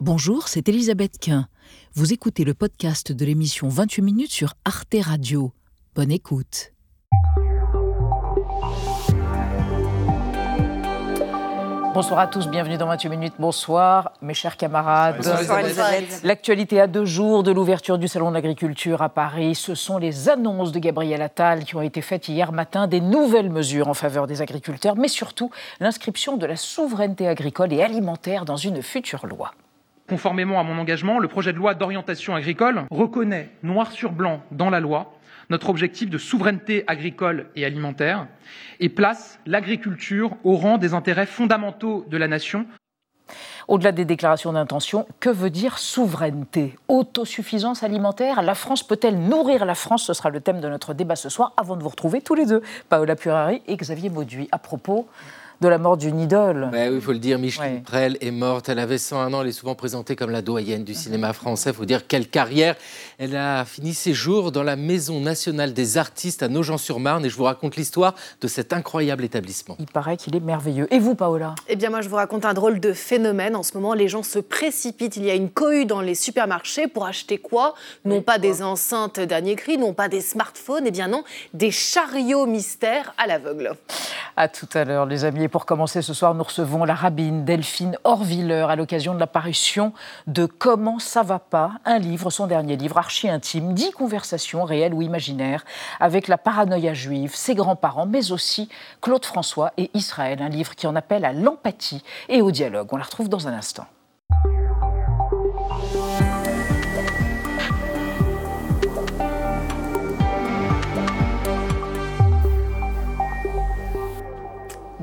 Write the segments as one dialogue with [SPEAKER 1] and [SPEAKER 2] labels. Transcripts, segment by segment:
[SPEAKER 1] Bonjour, c'est Elisabeth Quint. Vous écoutez le podcast de l'émission 28 minutes sur Arte Radio. Bonne écoute. Bonsoir à tous, bienvenue dans 28 minutes. Bonsoir, mes chers camarades.
[SPEAKER 2] Bonsoir,
[SPEAKER 1] L'actualité à deux jours de l'ouverture du Salon de l'agriculture à Paris, ce sont les annonces de Gabriel Attal qui ont été faites hier matin, des nouvelles mesures en faveur des agriculteurs, mais surtout l'inscription de la souveraineté agricole et alimentaire dans une future loi.
[SPEAKER 3] Conformément à mon engagement, le projet de loi d'orientation agricole reconnaît noir sur blanc dans la loi notre objectif de souveraineté agricole et alimentaire et place l'agriculture au rang des intérêts fondamentaux de la nation.
[SPEAKER 1] Au-delà des déclarations d'intention, que veut dire souveraineté? Autosuffisance alimentaire? La France peut-elle nourrir la France? Ce sera le thème de notre débat ce soir, avant de vous retrouver tous les deux, Paola Purari et Xavier Mauduit. À propos de la mort d'une idole.
[SPEAKER 2] oui, il faut le dire, Micheline Prel est morte. Elle avait 101 ans. Elle est souvent présentée comme la doyenne du cinéma français. Il faut dire quelle carrière. Elle a fini ses jours dans la Maison nationale des artistes à Nogent-sur-Marne. Et je vous raconte l'histoire de cet incroyable établissement.
[SPEAKER 1] Il paraît qu'il est merveilleux. Et vous, Paola?
[SPEAKER 4] Eh bien, moi, je vous raconte un drôle de phénomène. En ce moment, les gens se précipitent. Il y a une cohue dans les supermarchés pour acheter quoi? Non pas des enceintes dernier cri, non pas des smartphones. Eh bien, non, des chariots mystères à l'aveugle.
[SPEAKER 1] À tout à l'heure, les amis pour commencer ce soir, nous recevons la rabbine Delphine Horviller à l'occasion de l'apparition de Comment ça va pas, un livre, son dernier livre, archi intime, dix conversations réelles ou imaginaires avec la paranoïa juive, ses grands-parents, mais aussi Claude François et Israël, un livre qui en appelle à l'empathie et au dialogue. On la retrouve dans un instant.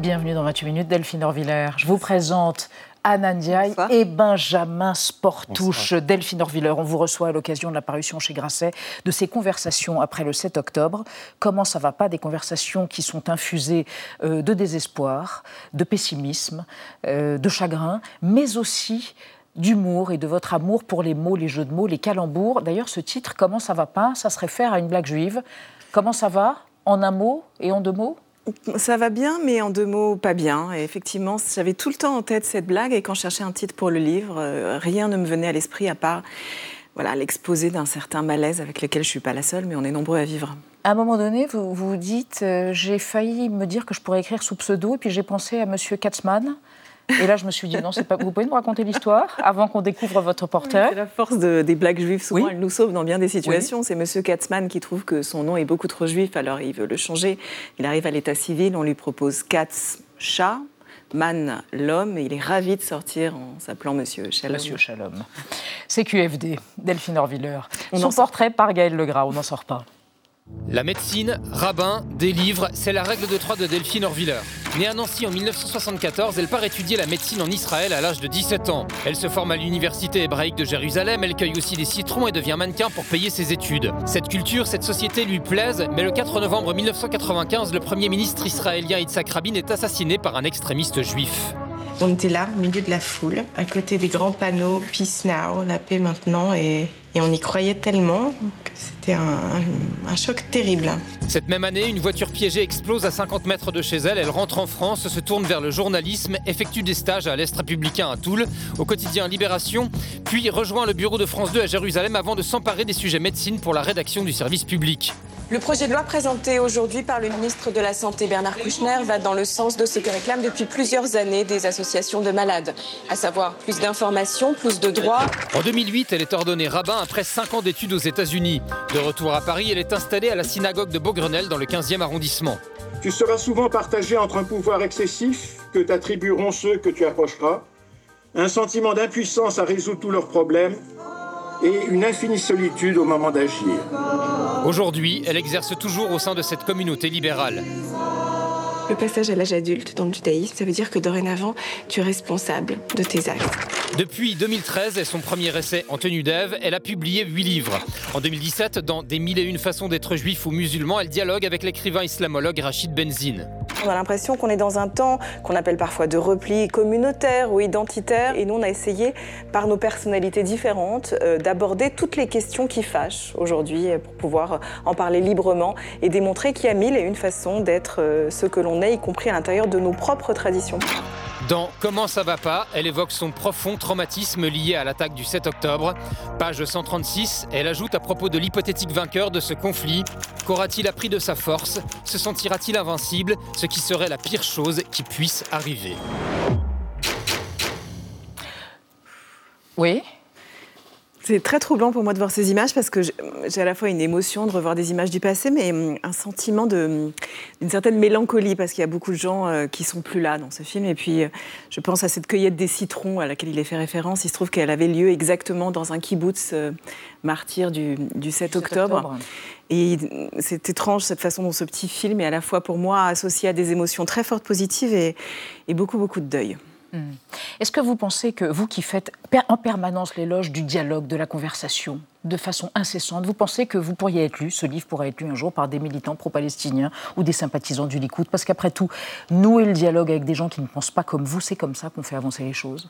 [SPEAKER 1] Bienvenue dans 28 minutes, Delphine Orviller. Je vous présente Anna Ndiaye et Benjamin Sportouche. Delphine Orviller, on vous reçoit à l'occasion de l'apparition chez Grasset de ces conversations après le 7 octobre. Comment ça va pas Des conversations qui sont infusées euh, de désespoir, de pessimisme, euh, de chagrin, mais aussi d'humour et de votre amour pour les mots, les jeux de mots, les calembours. D'ailleurs, ce titre, Comment ça va pas Ça se réfère à une blague juive. Comment ça va En un mot et en deux mots?
[SPEAKER 5] Ça va bien, mais en deux mots, pas bien. Et effectivement, j'avais tout le temps en tête cette blague, et quand je cherchais un titre pour le livre, euh, rien ne me venait à l'esprit à part voilà, l'exposé d'un certain malaise avec lequel je ne suis pas la seule, mais on est nombreux à vivre.
[SPEAKER 1] À un moment donné, vous vous dites, euh, j'ai failli me dire que je pourrais écrire sous pseudo, et puis j'ai pensé à Monsieur Katzmann. Et là, je me suis dit, non, c'est pas. Vous pouvez nous raconter l'histoire avant qu'on découvre votre porteur
[SPEAKER 5] C'est la force des blagues juives. Souvent, elle nous sauve dans bien des situations. C'est Monsieur Katzmann qui trouve que son nom est beaucoup trop juif, alors il veut le changer. Il arrive à l'état civil, on lui propose Katz, chat, Man, l'homme, et il est ravi de sortir en s'appelant Monsieur Shalom.
[SPEAKER 1] Monsieur Shalom. C'est QFD, Delphine Orviller. Son portrait par Gaël Legras, on n'en sort pas.
[SPEAKER 6] La médecine, rabbin, des livres, c'est la règle de trois de Delphine Orviller. Née à Nancy en 1974, elle part étudier la médecine en Israël à l'âge de 17 ans. Elle se forme à l'université hébraïque de Jérusalem, elle cueille aussi des citrons et devient mannequin pour payer ses études. Cette culture, cette société lui plaisent, mais le 4 novembre 1995, le premier ministre israélien Yitzhak Rabin est assassiné par un extrémiste juif.
[SPEAKER 7] On était là, au milieu de la foule, à côté des grands panneaux Peace Now, la paix maintenant, et on y croyait tellement c'était un, choc terrible.
[SPEAKER 6] Cette même année, une voiture piégée explose à 50 mètres de chez elle. Elle rentre en France, se tourne vers le journalisme, effectue des stages à l'Est républicain à Toul, au quotidien Libération, puis rejoint le bureau de France 2 à Jérusalem avant de s'emparer des sujets médecine pour la rédaction du service public.
[SPEAKER 7] Le projet de loi présenté aujourd'hui par le ministre de la Santé Bernard Kouchner va dans le sens de ce que réclament depuis plusieurs années des associations de malades, à savoir plus d'informations, plus de droits.
[SPEAKER 6] En 2008, elle est ordonnée rabbin après 5 ans d'études aux États-Unis. De retour à Paris, elle est installée à la synagogue de Beaugrenelle dans le 15e arrondissement.
[SPEAKER 8] Tu seras souvent partagé entre un pouvoir excessif que t'attribueront ceux que tu approcheras, un sentiment d'impuissance à résoudre tous leurs problèmes et une infinie solitude au moment d'agir.
[SPEAKER 6] Aujourd'hui, elle exerce toujours au sein de cette communauté libérale.
[SPEAKER 7] Le passage à l'âge adulte dans le judaïsme, ça veut dire que dorénavant, tu es responsable de tes actes.
[SPEAKER 6] Depuis 2013 et son premier essai en tenue d'Ève, elle a publié huit livres. En 2017, dans Des mille et une façons d'être juif ou musulman, elle dialogue avec l'écrivain islamologue Rachid Benzine.
[SPEAKER 5] On a l'impression qu'on est dans un temps qu'on appelle parfois de repli communautaire ou identitaire. Et nous, on a essayé, par nos personnalités différentes, euh, d'aborder toutes les questions qui fâchent aujourd'hui pour pouvoir en parler librement et démontrer qu'il y a mille et une façons d'être euh, ce que l'on est, y compris à l'intérieur de nos propres traditions.
[SPEAKER 6] Dans Comment ça va pas, elle évoque son profond traumatisme lié à l'attaque du 7 octobre. Page 136, elle ajoute à propos de l'hypothétique vainqueur de ce conflit Qu'aura-t-il appris de sa force? Se sentira-t-il invincible? Ce qui serait la pire chose qui puisse arriver.
[SPEAKER 1] Oui
[SPEAKER 5] c'est très troublant pour moi de voir ces images parce que j'ai à la fois une émotion de revoir des images du passé, mais hum, un sentiment hum, d'une certaine mélancolie parce qu'il y a beaucoup de gens euh, qui sont plus là dans ce film. Et puis, euh, je pense à cette cueillette des citrons à laquelle il est fait référence. Il se trouve qu'elle avait lieu exactement dans un kibbutz euh, martyr du, 7 octobre. Et c'est étrange cette façon dont ce petit film est à la fois pour moi associé à des émotions très fortes positives et beaucoup, beaucoup de deuil.
[SPEAKER 1] Hmm. Est-ce que vous pensez que vous qui faites en permanence l'éloge du dialogue, de la conversation, de façon incessante, vous pensez que vous pourriez être lu, ce livre pourrait être lu un jour par des militants pro-palestiniens ou des sympathisants du Likoud? Parce qu'après tout, nouer le dialogue avec des gens qui ne pensent pas comme vous, c'est comme ça qu'on fait avancer les choses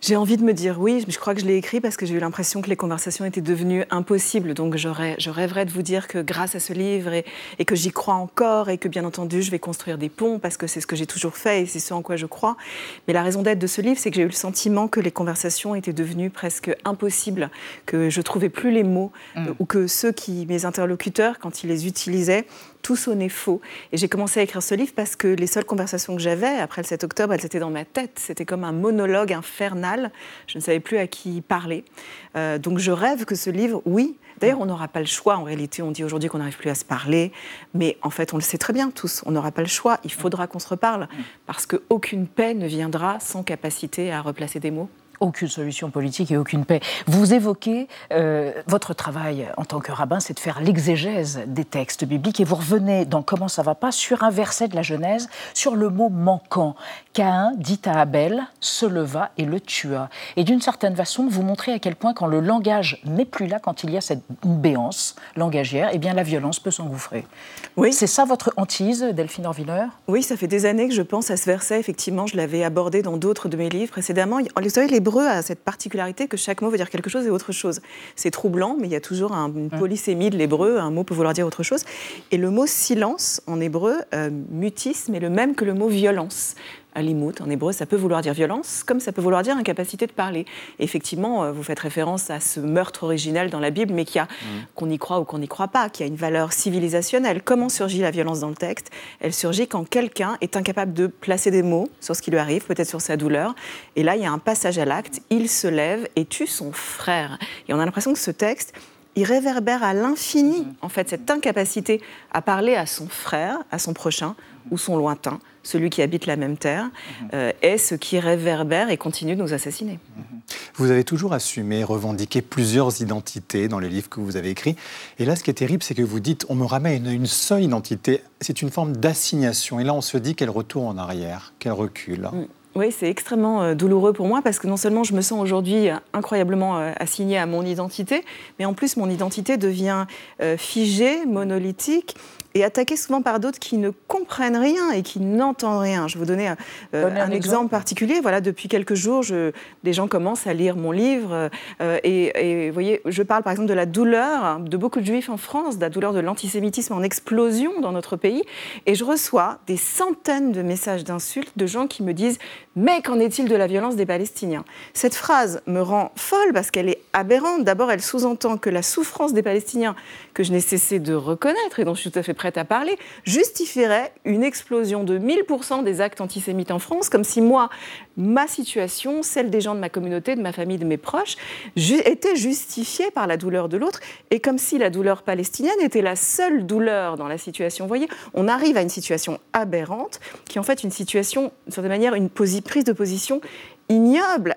[SPEAKER 5] j'ai envie de me dire oui, je crois que je l'ai écrit parce que j'ai eu l'impression que les conversations étaient devenues impossibles. Donc je, rêverais de vous dire que grâce à ce livre et, que j'y crois encore et que bien entendu je vais construire des ponts parce que c'est ce que j'ai toujours fait et c'est ce en quoi je crois. Mais la raison d'être de ce livre, c'est que j'ai eu le sentiment que les conversations étaient devenues presque impossibles, que je trouvais plus les mots mm. ou que ceux qui, mes interlocuteurs, quand ils les utilisaient, tout sonnait faux. Et j'ai commencé à écrire ce livre parce que les seules conversations que j'avais après le 7 octobre, elles étaient dans ma tête. C'était comme un monologue infernal. Je ne savais plus à qui parler. Euh, donc je rêve que ce livre, oui, D'ailleurs, on n'aura pas le choix. En réalité, on dit aujourd'hui qu'on n'arrive plus à se parler. Mais en fait, on le sait très bien tous. On n'aura pas le choix. Il faudra qu'on se reparle. Parce qu'aucune paix ne viendra sans capacité à replacer des mots
[SPEAKER 1] aucune solution politique et aucune paix. Vous évoquez euh, votre travail en tant que rabbin, c'est de faire l'exégèse des textes bibliques et vous revenez dans Comment ça va pas sur un verset de la Genèse, sur le mot manquant. Caïn dit à Abel, se leva et le tua. Et d'une certaine façon, vous montrez à quel point quand le langage n'est plus là, quand il y a cette béance langagière, eh bien la violence peut s'engouffrer. Oui. C'est ça votre hantise, Delphine Orviller?
[SPEAKER 5] Oui, ça fait des années que je pense à ce verset. Effectivement, je l'avais abordé dans d'autres de mes livres précédemment. Les l'hébreu a cette particularité que chaque mot veut dire quelque chose et autre chose. C'est troublant, mais il y a toujours une polysémie de l'hébreu, un mot peut vouloir dire autre chose. Et le mot silence en hébreu, euh, mutisme, est le même que le mot violence. Alimut, en hébreu, ça peut vouloir dire violence, comme ça peut vouloir dire incapacité de parler. effectivement, euh, vous faites référence à ce meurtre originel dans la Bible, mais qui a, mm. qu'on y croit ou qu'on n'y croit pas, qui a une valeur civilisationnelle. Comment surgit la violence dans le texte? Elle surgit quand quelqu'un est incapable de placer des mots sur ce qui lui arrive, peut-être sur sa douleur. Et là, il y a un passage à l'acte, il se lève et tue son frère. Et on a l'impression que ce texte, il réverbère à l'infini, mm. en fait, cette incapacité à parler à son frère, à son prochain ou son lointain, celui qui habite la même terre, mhm. euh, est ce qui réverbère et continue de nous assassiner. Mhm.
[SPEAKER 9] Vous avez toujours assumé, revendiqué plusieurs identités dans les livres que vous avez écrits. Et là, ce qui est terrible, c'est que vous dites on me ramène une seule identité. C'est une forme d'assignation. Et là, on se dit qu'elle retourne en arrière, qu'elle recule. Mm.
[SPEAKER 5] Oui, c'est extrêmement euh, douloureux pour moi parce que non seulement je me sens aujourd'hui incroyablement euh, assignée à mon identité, mais en plus mon identité devient figée, monolithique et attaqué souvent par d'autres qui ne comprennent rien et qui n'entendent rien. Je vais vous donner euh, un, exemple. particulier. Voilà, depuis quelques jours, je, des gens commencent à lire mon livre euh, et, vous voyez, je parle par exemple de la douleur de beaucoup de juifs en France, de la douleur de l'antisémitisme en explosion dans notre pays, et je reçois des centaines de messages d'insultes de gens qui me disent mais qu'en est-il de la violence des Palestiniens? Cette phrase me rend folle parce qu'elle est aberrante. D'abord, elle sous-entend que la souffrance des Palestiniens, que je n'ai cessé de reconnaître et dont je suis tout à fait prête à parler, justifierait une explosion de 1000% des actes antisémites en France, comme si moi, ma situation, celle des gens de ma communauté, de ma famille, de mes proches, était justifiée par la douleur de l'autre, et comme si la douleur palestinienne était la seule douleur dans la situation. Vous voyez, on arrive à une situation aberrante, qui est en fait une situation, de certaine manière, une prise de position ignoble,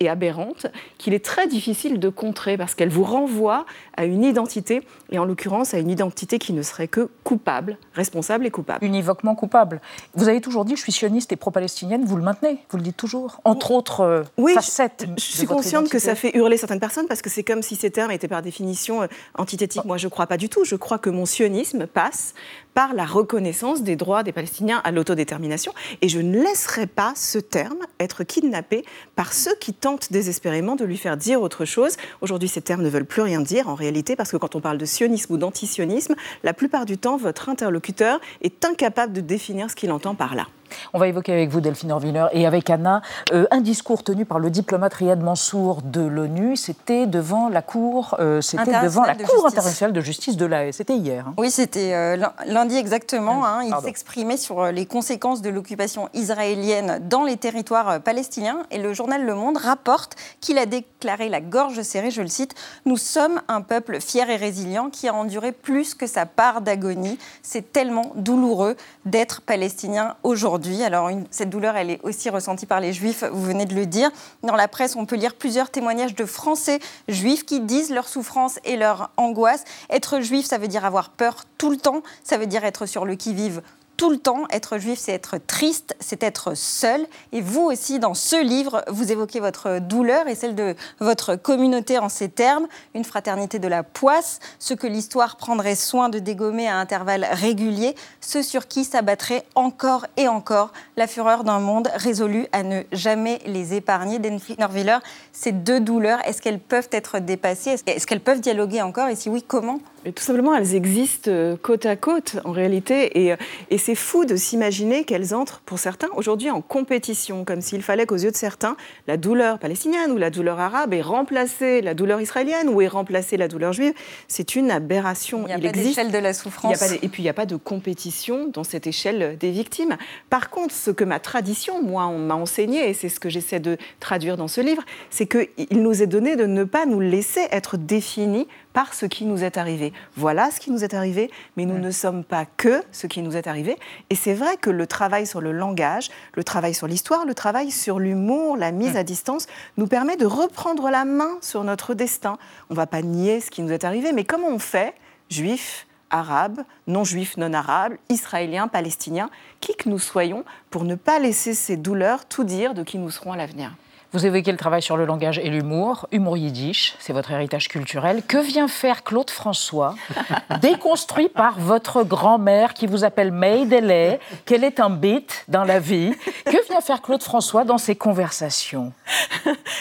[SPEAKER 5] et, aberrante qu'il est très difficile de contrer parce qu'elle vous renvoie à une identité, et en l'occurrence à une identité qui ne serait que coupable, responsable et coupable.
[SPEAKER 1] Univoquement coupable. Vous avez toujours dit je suis sioniste et pro-palestinienne, vous le maintenez, vous le dites toujours, entre autres euh,
[SPEAKER 5] oui,
[SPEAKER 1] facettes.
[SPEAKER 5] Je, je suis consciente que ça fait hurler certaines personnes parce que c'est comme si ces termes étaient par définition euh, antithétiques. Moi je ne crois pas du tout, je crois que mon sionisme passe par la reconnaissance des droits des Palestiniens à l'autodétermination. Et je ne laisserai pas ce terme être kidnappé par ceux qui tentent désespérément de lui faire dire autre chose. Aujourd'hui, ces termes ne veulent plus rien dire en réalité, parce que quand on parle de sionisme ou d'antisionisme, la plupart du temps, votre interlocuteur est incapable de définir ce qu'il entend par là.
[SPEAKER 1] On va évoquer avec vous, Delphine Orviller, et avec Anna, euh, un discours tenu par le diplomate Riyad Mansour de l'ONU. C'était devant la Cour, euh, c'était devant la Cour internationale de justice de l'AE. C'était hier. Hein.
[SPEAKER 10] Oui, c'était euh, lundi exactement. Hein. il s'exprimait sur les conséquences de l'occupation israélienne dans les territoires palestiniens. Et le journal Le Monde rapporte qu'il a déclaré la gorge serrée, je le cite, Nous sommes un peuple fier et résilient qui a enduré plus que sa part d'agonie. C'est tellement douloureux d'être palestinien aujourd'hui. Alors cette douleur, elle est aussi ressentie par les juifs, vous venez de le dire. Dans la presse, on peut lire plusieurs témoignages de Français juifs qui disent leur souffrance et leur angoisse. Être juif, ça veut dire avoir peur tout le temps, ça veut dire être sur le qui-vive tout le temps. Être juif, c'est être triste, c'est être seul. Et vous aussi, dans ce livre, vous évoquez votre douleur et celle de votre communauté en ces termes. Une fraternité de la poisse, ce que l'histoire prendrait soin de dégommer à intervalles réguliers, ce sur qui s'abattrait encore et encore la fureur d'un monde résolu à ne jamais les épargner. Denfrey Norviller, ces deux douleurs, est-ce qu'elles peuvent être dépassées? Est-ce qu'elles peuvent dialoguer encore? Et si oui, comment
[SPEAKER 5] tout simplement, elles existent euh, côte à côte en réalité. Et, euh, et c'est fou de s'imaginer qu'elles entrent, pour certains, aujourd'hui en compétition, comme s'il fallait qu'aux yeux de certains, la douleur palestinienne ou la douleur arabe ait remplacé la douleur israélienne ou ait remplacé la douleur juive. C'est une aberration.
[SPEAKER 10] Il n'y a pas d'échelle de la souffrance.
[SPEAKER 5] et puis il n'y a pas de compétition dans cette échelle des victimes. Par contre, ce que ma tradition, moi, on m'a enseigné, et c'est ce que j'essaie de traduire dans ce livre, c'est qu'il nous est donné de ne pas nous laisser être définis par ce qui nous est arrivé. Voilà ce qui nous est arrivé, mais nous ne sommes pas que ce qui nous est arrivé. Et c'est vrai que le travail sur le langage, le travail sur l'histoire, le travail sur l'humour, la mise à distance, nous permet de reprendre la main sur notre destin. On ne va pas nier ce qui nous est arrivé, mais comment on fait, juifs, arabes, non-juifs, non-arabes, israéliens, palestiniens, qui que nous soyons, pour ne pas laisser ces douleurs tout dire de qui nous serons à l'avenir
[SPEAKER 1] vous évoquez le travail sur le langage et l'humour. Humour yiddish, c'est votre héritage culturel. Que vient faire Claude François, déconstruit par votre grand-mère qui vous appelle Maïdele Quel est un bit dans la vie? Que vient faire Claude François dans ses conversations?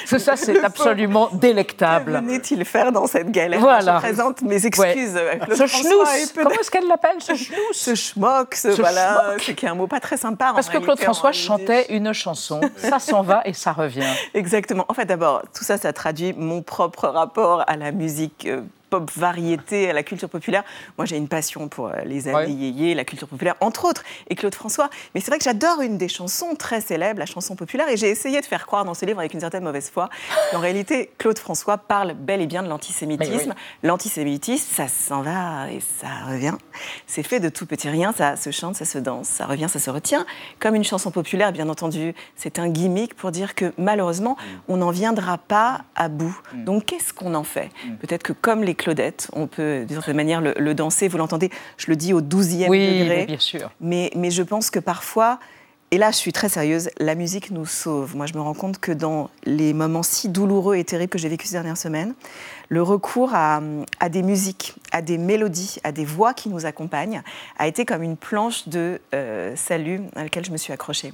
[SPEAKER 1] Ça, c'est absolument délectable.
[SPEAKER 5] Que venait-il faire dans cette galère?
[SPEAKER 1] Voilà.
[SPEAKER 5] Je présente mes excuses.
[SPEAKER 1] ce schnouz, comment est-ce qu'elle l'appelle Ce schnouz?
[SPEAKER 5] Ce schmock, ce, voilà, c'est qui est un mot pas très sympa.
[SPEAKER 1] Parce que Claude François chantait une chanson, ça s'en va et ça revient.
[SPEAKER 5] Exactement. En fait, d'abord, tout ça, ça traduit mon propre rapport à la musique euh, pop variété, à la culture populaire. Moi, j'ai une passion pour euh, les années la culture populaire, entre autres, et Claude François. Mais c'est vrai que j'adore une des chansons très célèbres, la chanson populaire, et j'ai essayé de faire croire dans ce livre avec une certaine mauvaise foi qu'en réalité, Claude François parle bel et bien de l'antisémitisme. L'antisémitisme, ça s'en va et ça revient. C'est fait de tout petit rien, ça se chante, ça se danse, ça revient, ça se retient. Comme une chanson populaire, bien entendu, c'est un gimmick pour dire que malheureusement, mm. on n'en viendra pas à bout. Mm. Donc qu'est-ce qu'on en fait? Mm. Peut-être que comme les Claudette. On peut, d'une certaine manière, le, danser. Vous l'entendez, je le dis au 12e
[SPEAKER 1] oui,
[SPEAKER 5] degré.
[SPEAKER 1] bien sûr.
[SPEAKER 5] Mais, mais je pense que parfois, et là, je suis très sérieuse, la musique nous sauve. Moi, je me rends compte que dans les moments si douloureux et terribles que j'ai vécu ces dernières semaines, le recours à, des musiques, à des mélodies, à des voix qui nous accompagnent, a été comme une planche de euh, salut à laquelle je me suis accrochée.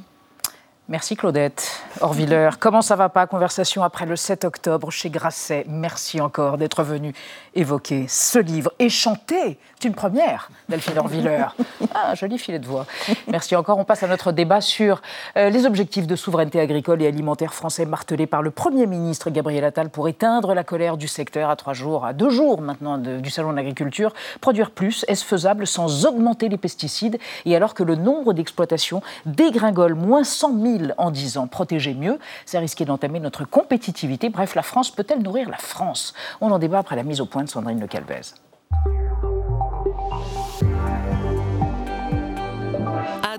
[SPEAKER 1] Merci Claudette. Orviller, comment ça va pas Conversation après le 7 octobre chez Grasset. Merci encore d'être venu évoquer ce livre et chanter. C'est une première, Delphine Orviller. Ah, joli filet de voix. Merci encore. On passe à notre débat sur euh, les objectifs de souveraineté agricole et alimentaire français martelés par le Premier ministre Gabriel Attal pour éteindre la colère du secteur à trois jours, à deux jours maintenant du Salon de l'agriculture. Produire plus, est-ce faisable sans augmenter les pesticides? Et alors que le nombre d'exploitations dégringole moins 100 000 en disant protéger mieux C'est risquer d'entamer notre compétitivité. Bref, la France peut-elle nourrir la France? On en débat après la mise au point de Sandrine Le Calvez.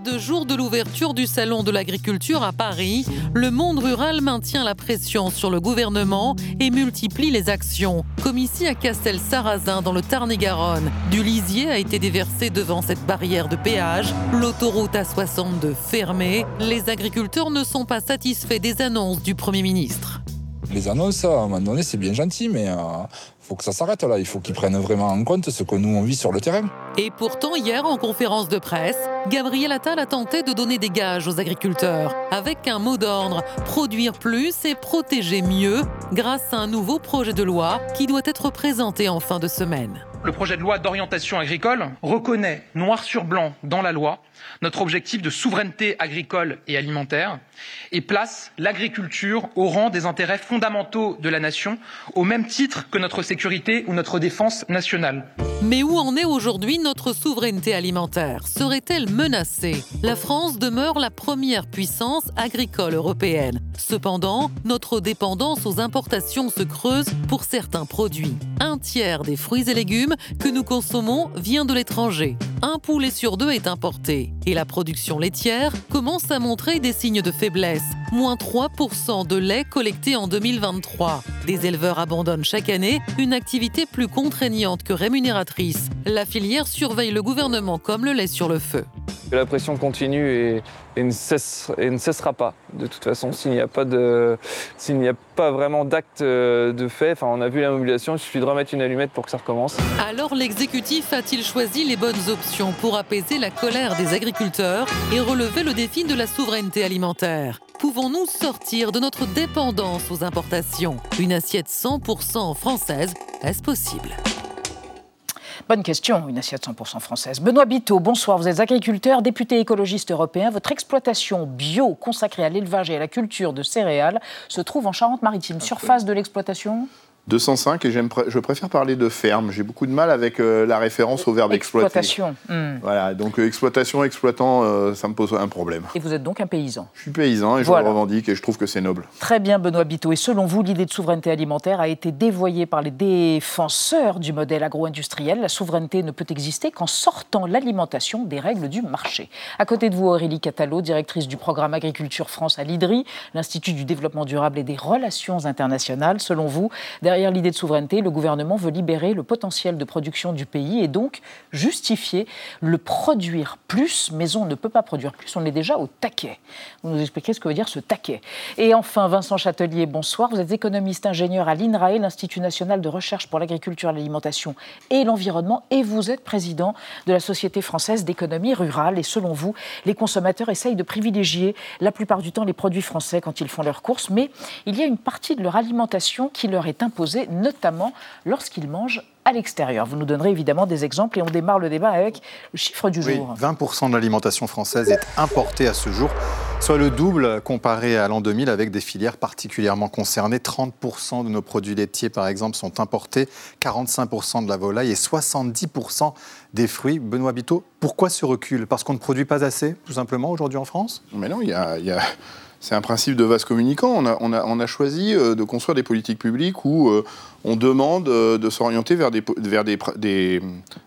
[SPEAKER 11] Deux jours de l'ouverture du Salon de l'agriculture à Paris, le monde rural maintient la pression sur le gouvernement et multiplie les actions, comme ici à Castel-Sarrazin dans le Tarn-et-Garonne. Du lisier a été déversé devant cette barrière de péage, l'autoroute A62 fermée. Les agriculteurs ne sont pas satisfaits des annonces du Premier ministre.
[SPEAKER 12] Les annonces, à un moment donné, c'est bien gentil, mais euh, faut que ça s'arrête là. Il faut qu'ils prennent vraiment en compte ce que nous on vit sur le terrain.
[SPEAKER 11] Et pourtant, hier, en conférence de presse, Gabriel Attal a tenté de donner des gages aux agriculteurs, avec un mot d'ordre produire plus et protéger mieux, grâce à un nouveau projet de loi qui doit être présenté en fin de semaine.
[SPEAKER 3] Le projet de loi d'orientation agricole reconnaît noir sur blanc dans la loi notre objectif de souveraineté agricole et alimentaire et place l'agriculture au rang des intérêts fondamentaux de la nation, au même titre que notre sécurité ou notre défense nationale.
[SPEAKER 11] Mais où en est aujourd'hui notre souveraineté alimentaire? Serait-elle menacée? La France demeure la première puissance agricole européenne. Cependant, notre dépendance aux importations se creuse pour certains produits. Un tiers des fruits et légumes que nous consommons vient de l'étranger. Un poulet sur deux est importé et la production laitière commence à montrer des signes de faiblesse. Moins 3% de lait collecté en 2023. Des éleveurs abandonnent chaque année une activité plus contraignante que rémunératrice. La filière surveille le gouvernement comme le lait sur le feu.
[SPEAKER 13] La pression continue et, ne, ne, cessera pas. De toute façon, s'il n'y a pas s'il n'y a pas vraiment d'acte euh, de fait, enfin, on a vu la mobilisation, il suffit de remettre une allumette pour que ça recommence.
[SPEAKER 11] Alors l'exécutif a-t-il choisi les bonnes options pour apaiser la colère des agriculteurs et relever le défi de la souveraineté alimentaire? Pouvons-nous sortir de notre dépendance aux importations? Une assiette 100% française, est-ce possible?
[SPEAKER 1] Bonne question, une assiette 100% française. Benoît Biteau, bonsoir. Vous êtes agriculteur, député écologiste européen. Votre exploitation bio consacrée à l'élevage et à la culture de céréales se trouve en Charente-Maritime. Surface de l'exploitation?
[SPEAKER 14] 205 et je préfère parler de ferme. J'ai beaucoup de mal avec euh, la référence au verbe
[SPEAKER 1] exploitation.
[SPEAKER 14] Hmm. Voilà, donc euh, exploitation, exploitant, euh, ça me pose un problème.
[SPEAKER 1] Et vous êtes donc un paysan
[SPEAKER 14] Je suis paysan et je le revendique et je trouve que c'est noble.
[SPEAKER 1] Très bien, Benoît Biteau. Et selon vous, l'idée de souveraineté alimentaire a été dévoyée par les défenseurs du modèle agro-industriel. La souveraineté ne peut exister qu'en sortant l'alimentation des règles du marché. À côté de vous, Aurélie Catalo, directrice du programme Agriculture France à l'IDRI, l'Institut du développement durable et des relations internationales. Selon vous, Derrière l'idée de souveraineté, le gouvernement veut libérer le potentiel de production du pays et donc justifier le produire plus, mais on ne peut pas produire plus, on est déjà au taquet. Vous nous expliquez ce que veut dire ce taquet. Et enfin, Vincent Châtelier, bonsoir. Vous êtes économiste ingénieur à l'INRAE, l'Institut national de recherche pour l'agriculture, l'alimentation et l'environnement, et vous êtes président de la Société française d'économie rurale. Et selon vous, les consommateurs essayent de privilégier la plupart du temps les produits français quand ils font leurs courses, mais il y a une partie de leur alimentation qui leur est notamment lorsqu'ils mangent à l'extérieur. Vous nous donnerez évidemment des exemples et on démarre le débat avec le chiffre du jour.
[SPEAKER 9] 20% de l'alimentation française est importée à ce jour, soit le double comparé à l'an 2000 avec des filières particulièrement concernées. 30% de nos produits laitiers, par exemple, sont importés, 45% de la volaille et 70% des fruits. Benoît Biteau, pourquoi ce recul? Parce qu'on ne produit pas assez, tout simplement, aujourd'hui en France?
[SPEAKER 14] Mais non, il y a... Y a c'est un principe de vase communicant. On a, on a, on a choisi euh, de construire des politiques publiques où euh, on demande euh, de s'orienter vers, des, vers des, des,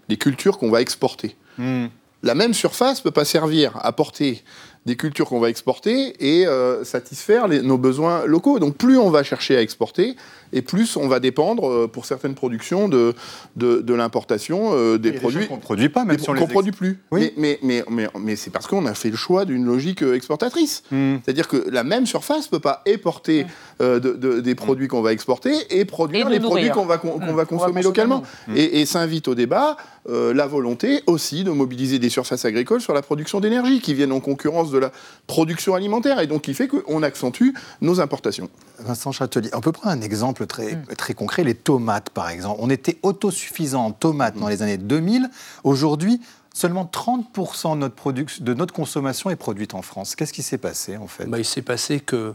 [SPEAKER 14] des cultures qu'on va exporter. Hmm. La même surface ne peut pas servir à porter des cultures qu'on va exporter et satisfaire nos besoins locaux. Donc plus on va chercher à exporter, et plus on va dépendre euh, pour certaines productions de, de, l'importation euh, des produits
[SPEAKER 9] qu'on ne produit pas, même si on
[SPEAKER 14] les produit plus. Oui. Mais, mais, mais, mais, c'est parce qu'on a fait le choix d'une logique euh, exportatrice. Hmm. C'est-à-dire que la même surface ne peut pas éporter de, des produits qu'on va exporter et produire les produits qu'on va, qu'on va consommer localement. Et, et s'invite au débat la volonté aussi de mobiliser des surfaces agricoles sur la production d'énergie qui viennent en concurrence de la production alimentaire et donc qui fait qu'on accentue nos importations.
[SPEAKER 9] Vincent Châtelier, on peut prendre un exemple très, mm. très concret, les tomates par exemple. On était autosuffisant en tomates dans mm. les années 2000. Aujourd'hui, seulement 30% de notre, de notre consommation est produite en France. Qu'est-ce qui s'est passé en fait?
[SPEAKER 15] Bah, Il s'est passé que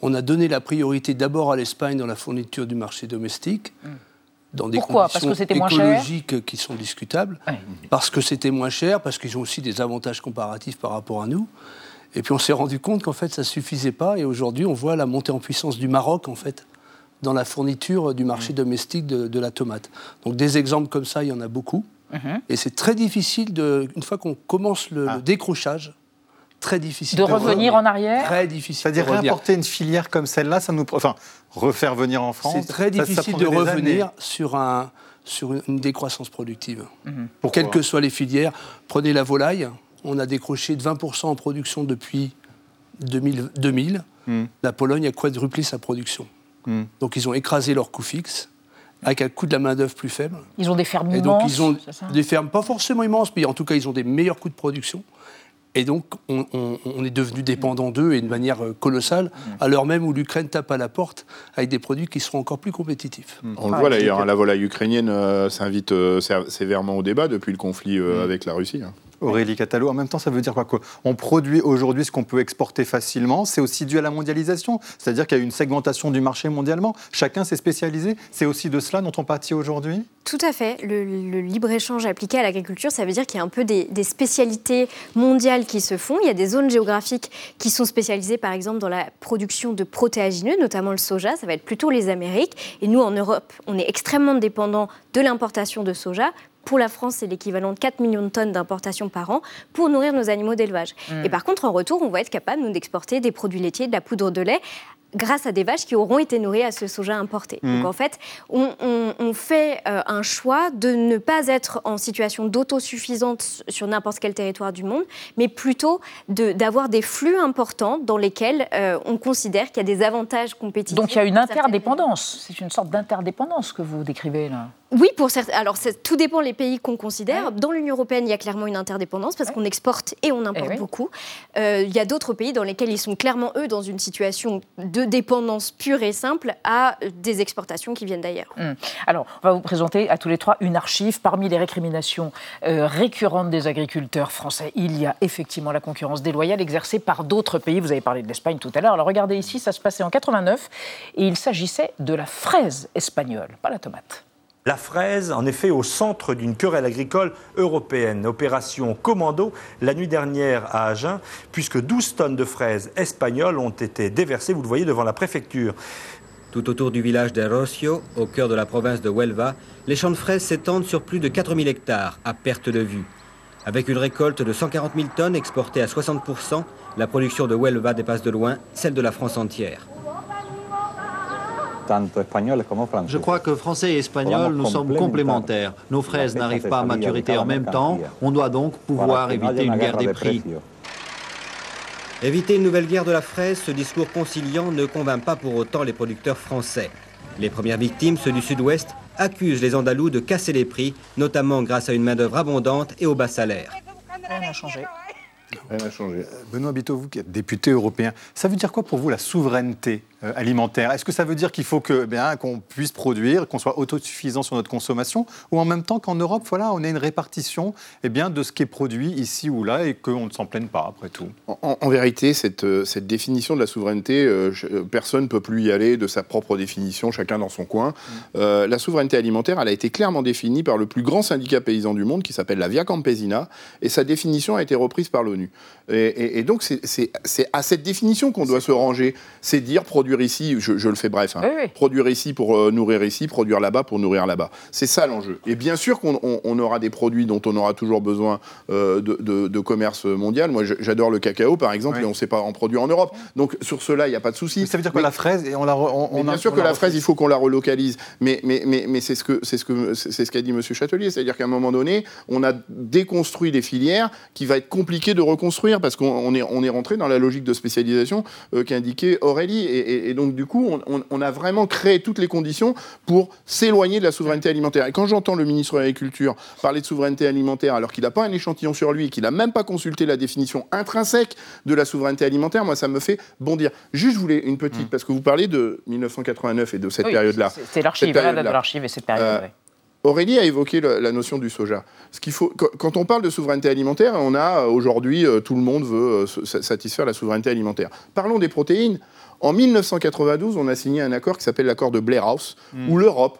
[SPEAKER 15] on a donné la priorité d'abord à l'Espagne dans la fourniture du marché domestique. Mm. Dans des
[SPEAKER 1] Pourquoi?
[SPEAKER 15] Conditions
[SPEAKER 1] parce que
[SPEAKER 15] écologiques qui sont discutables, parce que c'était moins cher, parce qu'ils ont aussi des avantages comparatifs par rapport à nous. Et puis on s'est rendu compte qu'en fait ça suffisait pas. Et aujourd'hui on voit la montée en puissance du Maroc en fait dans la fourniture du marché mmh. domestique de, la tomate. Donc des exemples comme ça, il y en a beaucoup. Mmh. Et c'est très difficile, de, une fois qu'on commence le, ah. décrochage, très difficile
[SPEAKER 1] de, revenir en arrière.
[SPEAKER 15] Très difficile.
[SPEAKER 9] C'est-à-dire réapporter une filière comme celle-là, ça nous, enfin, refaire venir en France.
[SPEAKER 15] C'est très difficile de revenir sur un sur une décroissance productive. Mmh. Quelles que soient les filières, prenez la volaille, on a décroché de 20% en production depuis 2000. 2000. La Pologne a quadruplé sa production. Hmm. Donc ils ont écrasé leur coût fixe avec un coût de la main-d'œuvre plus faible.
[SPEAKER 1] Ils ont des fermes
[SPEAKER 15] Et
[SPEAKER 1] immenses.
[SPEAKER 15] donc, ils ont des fermes pas forcément immenses, mais en tout cas, ils ont des meilleurs coûts de production. Et donc, on, on- on est devenu dépendant d'eux et de manière euh, colossale,
[SPEAKER 1] Mm.
[SPEAKER 15] à l'heure même où l'Ukraine tape à la porte avec des produits qui seront encore plus compétitifs.
[SPEAKER 14] On le voit d'ailleurs, hein, la volaille ukrainienne euh, s'invite euh, sé- sévèrement au débat depuis le conflit euh, avec la Russie. hein.
[SPEAKER 9] Aurélie Catalo, en même temps, ça veut dire quoi On produit aujourd'hui ce qu'on peut exporter facilement. C'est aussi dû à la mondialisation. C'est-à-dire qu'il y a une segmentation du marché mondialement. Chacun s'est spécialisé. C'est aussi de cela dont on pâtit aujourd'hui?
[SPEAKER 16] Tout à fait. Le, le libre-échange appliqué à l'agriculture, ça veut dire qu'il y a un peu des, des spécialités mondiales qui se font. Il y a des zones géographiques qui sont spécialisées, par exemple, dans la production de protéagineux, notamment le soja. Ça va être plutôt les Amériques. Et nous, en Europe, on est extrêmement dépendant de l'importation de soja. Pour la France, c'est l'équivalent de 4 millions de tonnes d'importation par an pour nourrir nos animaux d'élevage.
[SPEAKER 17] Mm.
[SPEAKER 16] Et par contre, en retour, on va être capable, nous, d'exporter des produits laitiers, de la poudre de lait, grâce à des vaches qui auront été nourries à ce soja importé.
[SPEAKER 17] Mm.
[SPEAKER 16] Donc en fait, on, on- on fait euh, un choix de ne pas être en situation d'autosuffisance sur n'importe quel territoire du monde, mais plutôt de- d'avoir des flux importants dans lesquels euh, on considère qu'il y a des avantages compétitifs.
[SPEAKER 1] Donc il y a une interdépendance. C'est une sorte d'interdépendance que vous décrivez là.
[SPEAKER 16] Oui, pour certains. Alors, tout dépend les pays qu'on considère. Dans l'Union européenne, il y a clairement une interdépendance parce qu'on exporte et on importe
[SPEAKER 1] Eh oui.
[SPEAKER 16] beaucoup. Euh, il y a d'autres pays dans lesquels ils sont clairement, eux, dans une situation de dépendance pure et simple à des exportations qui viennent d'ailleurs.
[SPEAKER 1] Hum. Alors, on va vous présenter à tous les trois une archive. Parmi les récriminations euh, récurrentes des agriculteurs français, il y a effectivement la concurrence déloyale exercée par d'autres pays. Vous avez parlé de l'Espagne tout à l'heure. Alors, regardez ici, ça se passait en 89 et il s'agissait de la fraise espagnole, pas la tomate.
[SPEAKER 17] La fraise, en effet, au centre d'une querelle agricole européenne. Opération commando la nuit dernière à Agen, puisque 12 tonnes de fraises espagnoles ont été déversées, vous le voyez, devant la préfecture.
[SPEAKER 18] Tout autour du village de Rocio, au cœur de la province de Huelva, les champs de fraises s'étendent sur plus de 4000 hectares, à perte de vue. Avec une récolte de 140 000 tonnes exportée à 60%, la production de Huelva dépasse de loin celle de la France entière.
[SPEAKER 19] Je crois que Français et Espagnols, nous sommes complémentaires. Nos fraises n'arrivent pas à maturité en même temps. On doit donc pouvoir éviter une guerre des prix.
[SPEAKER 18] Éviter une nouvelle guerre de la fraise, ce discours conciliant ne convainc pas pour autant les producteurs français. Les premières victimes, ceux du sud-ouest, accusent les Andalous de casser les prix, notamment grâce à une main-d'œuvre abondante et aux bas salaires.
[SPEAKER 1] Rien n'a changé.
[SPEAKER 14] Rien n'a changé.
[SPEAKER 9] Benoît Biteau, vous qui êtes député européen, ça veut dire quoi pour vous la souveraineté euh, alimentaire Est-ce que ça veut dire qu'il faut que, eh bien, qu'on puisse produire, qu'on soit autosuffisant sur notre consommation, ou en même temps qu'en Europe, voilà, on ait une répartition eh bien, de ce qui est produit ici ou là et qu'on ne s'en plaigne pas après tout?
[SPEAKER 14] En, en vérité, cette, euh, cette définition de la souveraineté, euh, euh, personne ne peut plus y aller de sa propre définition, chacun dans son coin. Euh, la souveraineté alimentaire, elle a été clairement définie par le plus grand syndicat paysan du monde, qui s'appelle la Via Campesina, et sa définition a été reprise par l'ONU. Et, et- et donc, c'est à cette définition qu'on doit se ranger. C'est dire produire ici, je, je le fais bref, hein, produire ici pour euh, nourrir ici, produire là-bas pour nourrir là-bas. C'est ça l'enjeu. Et bien sûr qu'on on- on aura des produits dont on aura toujours besoin euh, de, de- de commerce mondial. Moi, j'adore le cacao, par exemple, et on ne sait pas en produire en Europe. Donc, sur cela, il n'y a pas de souci.
[SPEAKER 9] Ça veut dire que la fraise, et on la re- on,
[SPEAKER 14] bien
[SPEAKER 9] a-
[SPEAKER 14] sûr
[SPEAKER 9] on
[SPEAKER 14] que la fraise, il faut qu'on la relocalise. Mais, mais, mais, mais c'est ce que c'est ce que c'est ce qu'a dit Monsieur Châtelier, c'est-à-dire qu'à un moment donné, on a déconstruit des filières qui va être compliqué de reconstruire parce qu'on on est on est rentré dans la logique de spécialisation euh, qu'indiquait Aurélie. Et, et- et donc du coup, on, on- on a vraiment créé toutes les conditions pour s'éloigner de la souveraineté alimentaire. Et quand j'entends le ministre de l'Agriculture parler de souveraineté alimentaire alors qu'il n'a pas un échantillon sur lui, qu'il n'a même pas consulté la définition intrinsèque de la souveraineté alimentaire, moi ça me fait bondir. Juste, je voulais une petite, parce que vous parlez de 1989 et de cette
[SPEAKER 1] Oui,
[SPEAKER 14] période-là.
[SPEAKER 1] c'est- l'archive, la date de l'archive et cette période.
[SPEAKER 14] Euh,
[SPEAKER 1] ouais.
[SPEAKER 14] Aurélie a évoqué la notion du soja. Ce qu'il faut, quand- on parle de souveraineté alimentaire, on a aujourd'hui euh, tout le monde veut euh, satisfaire la souveraineté alimentaire. Parlons des protéines. En 1992, on a signé un accord qui s'appelle l'accord de Blair House,
[SPEAKER 1] Mm.
[SPEAKER 14] où l'Europe,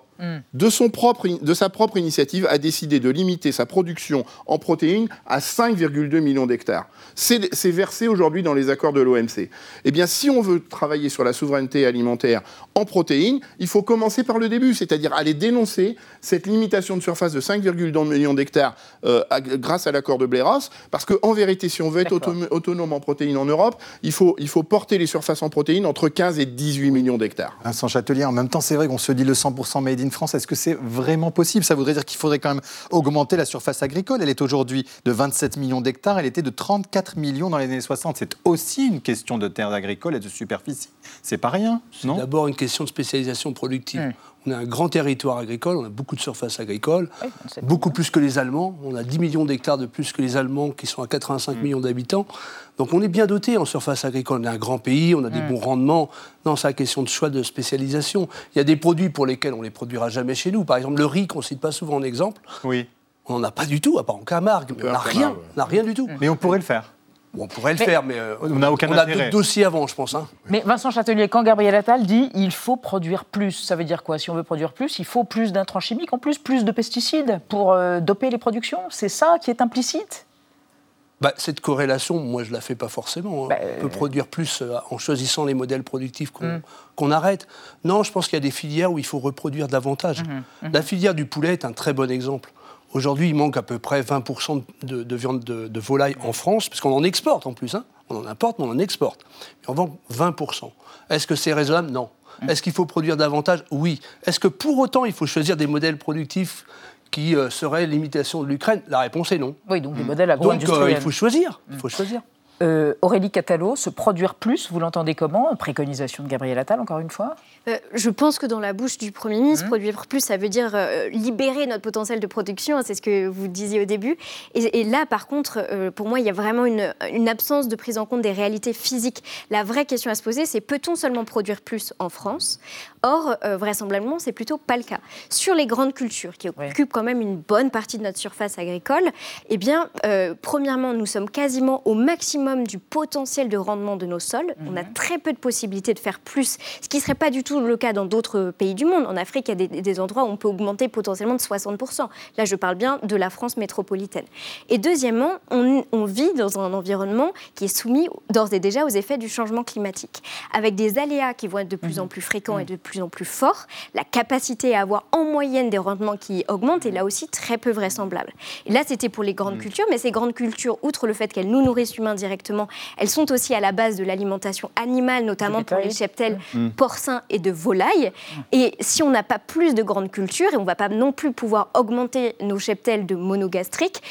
[SPEAKER 14] de, son propre, in- de sa propre initiative, a décidé de limiter sa production en protéines à 5,2 millions d'hectares. C'est c'est versé aujourd'hui dans les accords de l'OMC. Eh bien, si on veut travailler sur la souveraineté alimentaire en protéines, il faut commencer par le début, c'est-à-dire aller dénoncer cette limitation de surface de 5,2 millions d'hectares euh, à- grâce à l'accord de Blair House, parce qu'en vérité, si on veut être auto- autonome en protéines en Europe, il faut, il faut porter les surfaces en protéines entre 15 et 18 millions d'hectares.
[SPEAKER 9] Vincent Châtelier, en même temps, c'est vrai qu'on se dit le 100% made in France. Est-ce que c'est vraiment possible? Ça voudrait dire qu'il faudrait quand même augmenter la surface agricole. Elle est aujourd'hui de 27 millions d'hectares. Elle était de 34 millions dans les années 60. C'est aussi une question de terres agricoles et de superficie. C'est pas rien, non?
[SPEAKER 15] D'abord une question de spécialisation productive. On a un grand territoire agricole, on a beaucoup de surface agricole, beaucoup plus que les Allemands. On a 10 millions d'hectares de plus que les Allemands qui sont à 85 mm. millions d'habitants. Donc on est bien doté en surface agricole. On est un grand pays, on a des mm. bons rendements. Non, c'est la question de choix de spécialisation. Il y a des produits pour lesquels on ne les produira jamais chez nous. Par exemple, le riz qu'on ne cite pas souvent en exemple.
[SPEAKER 9] Oui.
[SPEAKER 15] On n'en a pas du tout, à part en Camargue. on n'a rien, on n'a rien du tout.
[SPEAKER 9] Mais on pourrait le faire
[SPEAKER 15] on pourrait le faire, mais euh, on n'a aucun on a d'autres dossiers avant, je pense. Hein.
[SPEAKER 1] Mais Vincent Châtelier, quand Gabriel Attal dit il faut produire plus, ça veut dire quoi? Si on veut produire plus, il faut plus d'intrants chimiques, en plus plus de pesticides pour euh, doper les productions? C'est ça qui est implicite?
[SPEAKER 15] Bah, cette corrélation, moi, je ne la fais pas forcément. Hein. Bah, on peut produire plus euh, en choisissant les modèles productifs qu'on hmm. arrête. Non, je pense qu'il y a des filières où il faut reproduire davantage. Hmm, hmm. La filière du poulet est un très bon exemple. Aujourd'hui, il manque à peu près 20% de, viande de, volaille en France, parce qu'on en exporte en plus. Hein. On en importe, mais on en exporte. on vend 20%. Est-ce que c'est raisonnable? Non. Mmh. Est-ce qu'il faut produire davantage? Oui. Est-ce que pour autant, il faut choisir des modèles productifs qui euh, seraient l'imitation de l'Ukraine? La réponse est non.
[SPEAKER 1] Oui, donc des modèles agro-industriels.
[SPEAKER 15] Donc euh, il faut choisir. Il faut choisir.
[SPEAKER 1] Euh, Aurélie Catalo, se produire plus, vous l'entendez comment Préconisation de Gabriel Attal, encore une fois?
[SPEAKER 16] Euh, Je pense que dans la bouche du Premier ministre, mmh. produire plus, ça veut dire euh, libérer notre potentiel de production, hein, c'est ce que vous disiez au début. Et, là, par contre, pour moi, il y a vraiment une, une, absence de prise en compte des réalités physiques. La vraie question à se poser, c'est peut-on seulement produire plus en France? Or, vraisemblablement, c'est plutôt pas le cas. Sur les grandes cultures, qui occupent quand même une bonne partie de notre surface agricole, eh bien, premièrement, nous sommes quasiment au maximum du potentiel de rendement de nos sols. On a mhm. très peu de possibilités de faire plus, ce qui ne serait pas du tout le cas dans d'autres pays du monde. En Afrique, il y a des, endroits où on peut augmenter potentiellement de 60%. Là, je parle bien de la France métropolitaine. Et deuxièmement, on, vit dans un environnement qui est soumis d'ores et déjà aux effets du changement climatique, avec des aléas qui vont être de plus en mhm. plus fréquents et mhm. de plus en plus forts. La capacité à avoir en moyenne des rendements qui augmentent est là aussi très peu vraisemblable. Et là, c'était pour les grandes cultures, mais ces grandes cultures, outre le fait qu'elles nous nourrissent humains directement, elles sont aussi à la base de l'alimentation animale, notamment pour les cheptels mm. porcins et de volailles. Et si on n'a pas plus de grandes cultures, et on ne va pas non plus pouvoir augmenter nos cheptels de monogastriques,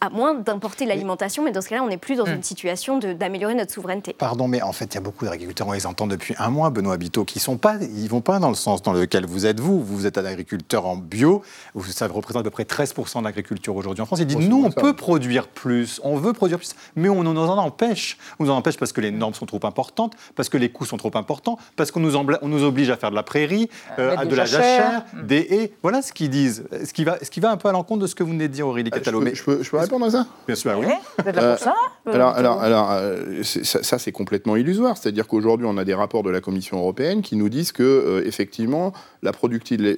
[SPEAKER 16] à moins d'importer l'alimentation, mais dans ce cas-là, on n'est plus dans mm. une situation d'améliorer notre souveraineté.
[SPEAKER 9] Pardon, mais en fait, il y a beaucoup d'agriculteurs, on les entend depuis un mois, Benoît Biteau, qui ne pas, ils vont pas dans le sens dans lequel vous êtes vous. Vous êtes un agriculteur en bio, ça représente à peu près 13% de l'agriculture aujourd'hui en France. Ils disent, nous, on peut produire plus, on veut produire plus, mais on en empêche. On nous en empêche parce que les normes sont trop importantes, parce que les coûts sont trop importants, parce qu'on nous, nous oblige à faire de la prairie, euh, à de la jachère, mm. des haies. Voilà ce qu'ils disent. Ce qui, va, ce qui va un peu à l'encontre de ce que vous venez de dire, Aurélie Catalo.
[SPEAKER 14] Je, peux, je, peux, répondre à ça?
[SPEAKER 9] Bien sûr, oui.
[SPEAKER 14] Euh, ça alors, alors, alors euh, ça, c'est complètement illusoire. C'est-à-dire qu'aujourd'hui, on a des rapports de la Commission européenne qui nous disent que, effectivement, la,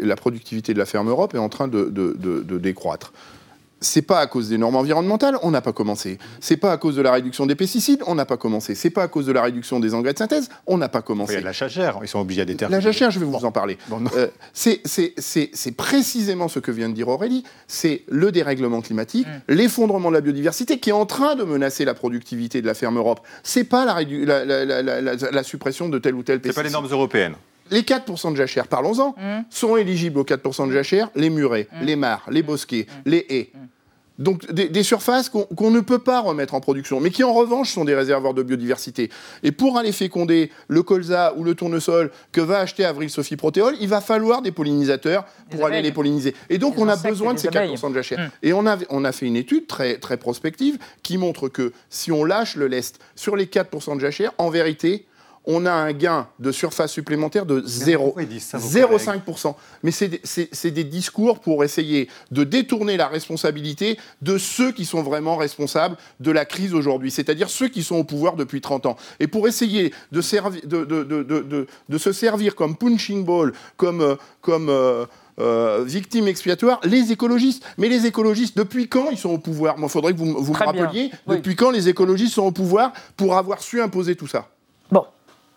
[SPEAKER 14] la, productivité de la ferme Europe est en train de, de, de décroître c'est pas à cause des normes environnementales, on n'a pas commencé. C'est pas à cause de la réduction des pesticides, on n'a pas commencé. C'est pas à cause de la réduction des engrais de synthèse, on n'a pas commencé. Il
[SPEAKER 9] y a la chachère, ils sont obligés à déterminer.
[SPEAKER 14] La chachère, je vais vous en parler. Euh, c'est précisément ce que vient de dire Aurélie, c'est le dérèglement climatique, mm. l'effondrement de la biodiversité qui est en train de menacer la productivité de la ferme Europe. C'est pas la, la, suppression de tel ou tel pesticide.
[SPEAKER 9] C'est pas les normes européennes
[SPEAKER 14] les 4% de jachère, parlons-en, mm. sont éligibles aux 4% de jachère les murets, mm. les mares, les bosquets, les haies. Donc des, surfaces qu'on ne peut pas remettre en production, mais qui en revanche sont des réservoirs de biodiversité. Et pour aller féconder le colza ou le tournesol que va acheter Avril Sophie Protéol, il va falloir des pollinisateurs pour aller les polliniser. Et donc on a besoin de ces 4% de jachère. Et on a, on a fait une étude très, très prospective qui montre que si on lâche le lest sur les 4% de jachère, en vérité, on a un gain de surface supplémentaire de 0,5%. Mais c'est des discours pour essayer de détourner la responsabilité de ceux qui sont vraiment responsables de la crise aujourd'hui, c'est-à-dire ceux qui sont au pouvoir depuis 30 ans. Et pour essayer de, se servir comme punching ball, comme... comme euh, euh, victime expiatoire, les écologistes. Mais les écologistes, depuis quand ils sont au pouvoir? Moi, il faudrait que vous, me rappeliez, depuis quand les écologistes sont au pouvoir pour avoir su imposer tout ça?
[SPEAKER 1] Bon,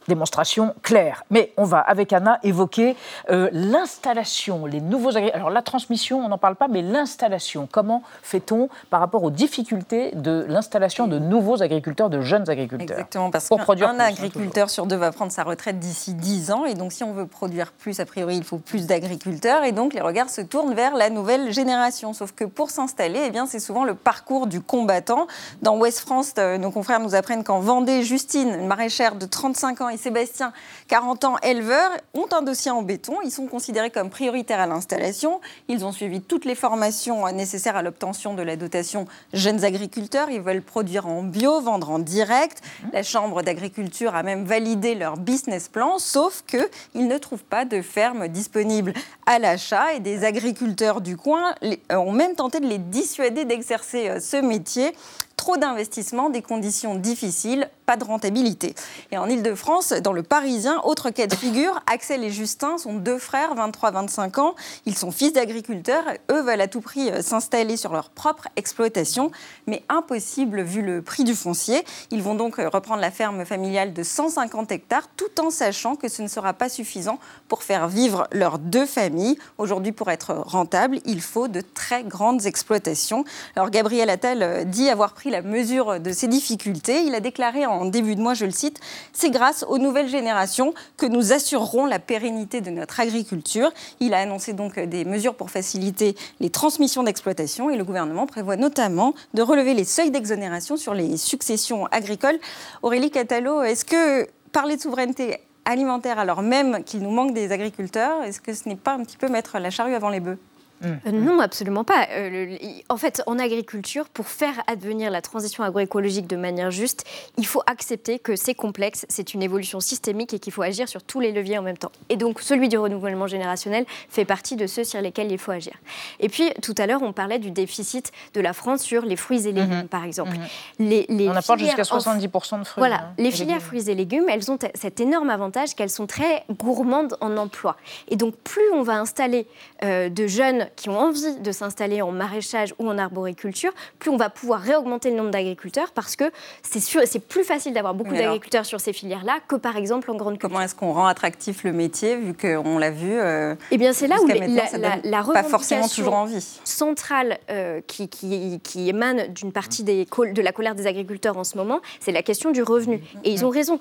[SPEAKER 1] démonstration claire. Mais on va, avec Anna, évoquer euh, l'installation, les nouveaux agriculteurs. Alors la transmission, on n'en parle pas, mais l'installation. Comment fait-on par rapport aux difficultés de l'installation de nouveaux agriculteurs, de jeunes agriculteurs?
[SPEAKER 10] Exactement, parce qu'un agriculteur sur deux va prendre sa retraite d'ici 10 ans. Et donc si on veut produire plus, a priori, il faut plus d'agriculteurs. Et donc les regards se tournent vers la nouvelle génération. Sauf que pour s'installer, eh bien, c'est souvent le parcours du combattant. Dans Ouest France, euh, nos confrères nous apprennent qu'en Vendée, Justine, une maraîchère de 35 ans, et Sébastien, 40 ans, éleveurs, ont un dossier en béton. Ils sont considérés comme prioritaires à l'installation. Ils ont suivi toutes les formations nécessaires à l'obtention de la dotation jeunes agriculteurs. Ils veulent produire en bio, vendre en direct. La Chambre d'agriculture a même validé leur business plan, sauf qu'ils ne trouvent pas de ferme disponible à l'achat et des agriculteurs du coin ont même tenté de les dissuader d'exercer euh, ce métier trop d'investissements, des conditions difficiles, pas de rentabilité. Et en Ile-de-France, dans le Parisien, autre cas de figure, Axel et Justin sont deux frères, 23-25 ans. Ils sont fils d'agriculteurs. Eux veulent à tout prix euh, s'installer sur leur propre exploitation, mais impossible vu le prix du foncier. Ils vont donc euh, reprendre la ferme familiale de 150 hectares, tout en sachant que ce ne sera pas suffisant pour faire vivre leurs deux familles. Aujourd'hui, pour être rentable, il faut de très grandes exploitations. Alors Gabriel Attal euh, dit avoir pris la mesure de ces difficultés. Il a déclaré en début de mois, je le cite, C'est grâce aux nouvelles générations que nous assurerons la pérennité de notre agriculture. Il a annoncé donc des mesures pour faciliter les transmissions d'exploitation et le gouvernement prévoit notamment de relever les seuils d'exonération sur les successions agricoles. Aurélie Catalo, est-ce que parler de souveraineté alimentaire alors même qu'il nous manque des agriculteurs, est-ce que ce n'est pas un petit peu mettre la charrue avant les bœufs?
[SPEAKER 16] Euh, non, absolument pas. Euh, en fait, en agriculture, pour faire advenir la transition agroécologique de manière juste, il faut accepter que c'est complexe, c'est une évolution systémique et qu'il faut agir sur tous les leviers en même temps. Et donc, celui du renouvellement générationnel fait partie de ceux sur lesquels il faut agir. Et puis, tout à l'heure, on parlait du déficit de la France sur les fruits et légumes, mhm. par exemple.
[SPEAKER 1] Mhm. les, on apporte jusqu'à 70% de fruits.
[SPEAKER 16] Voilà, hein, les filières fruits et légumes, elles ont cet énorme avantage qu'elles sont très gourmandes en emploi. Et donc, plus on va installer euh, de jeunes qui ont envie de s'installer en maraîchage ou en arboriculture, plus on va pouvoir réaugmenter le nombre d'agriculteurs parce que c'est plus facile d'avoir beaucoup d'agriculteurs sur ces filières-là que par exemple en grande culture.
[SPEAKER 10] Comment est-ce qu'on rend attractif le métier vu qu'on l'a vu
[SPEAKER 16] euh, Eh bien, c'est là où la, la,
[SPEAKER 10] pas forcément toujours envie.
[SPEAKER 16] centrale euh, qui, qui, qui, émane d'une partie des, de la colère des agriculteurs en ce moment, c'est la question du revenu. Et ils ont raison.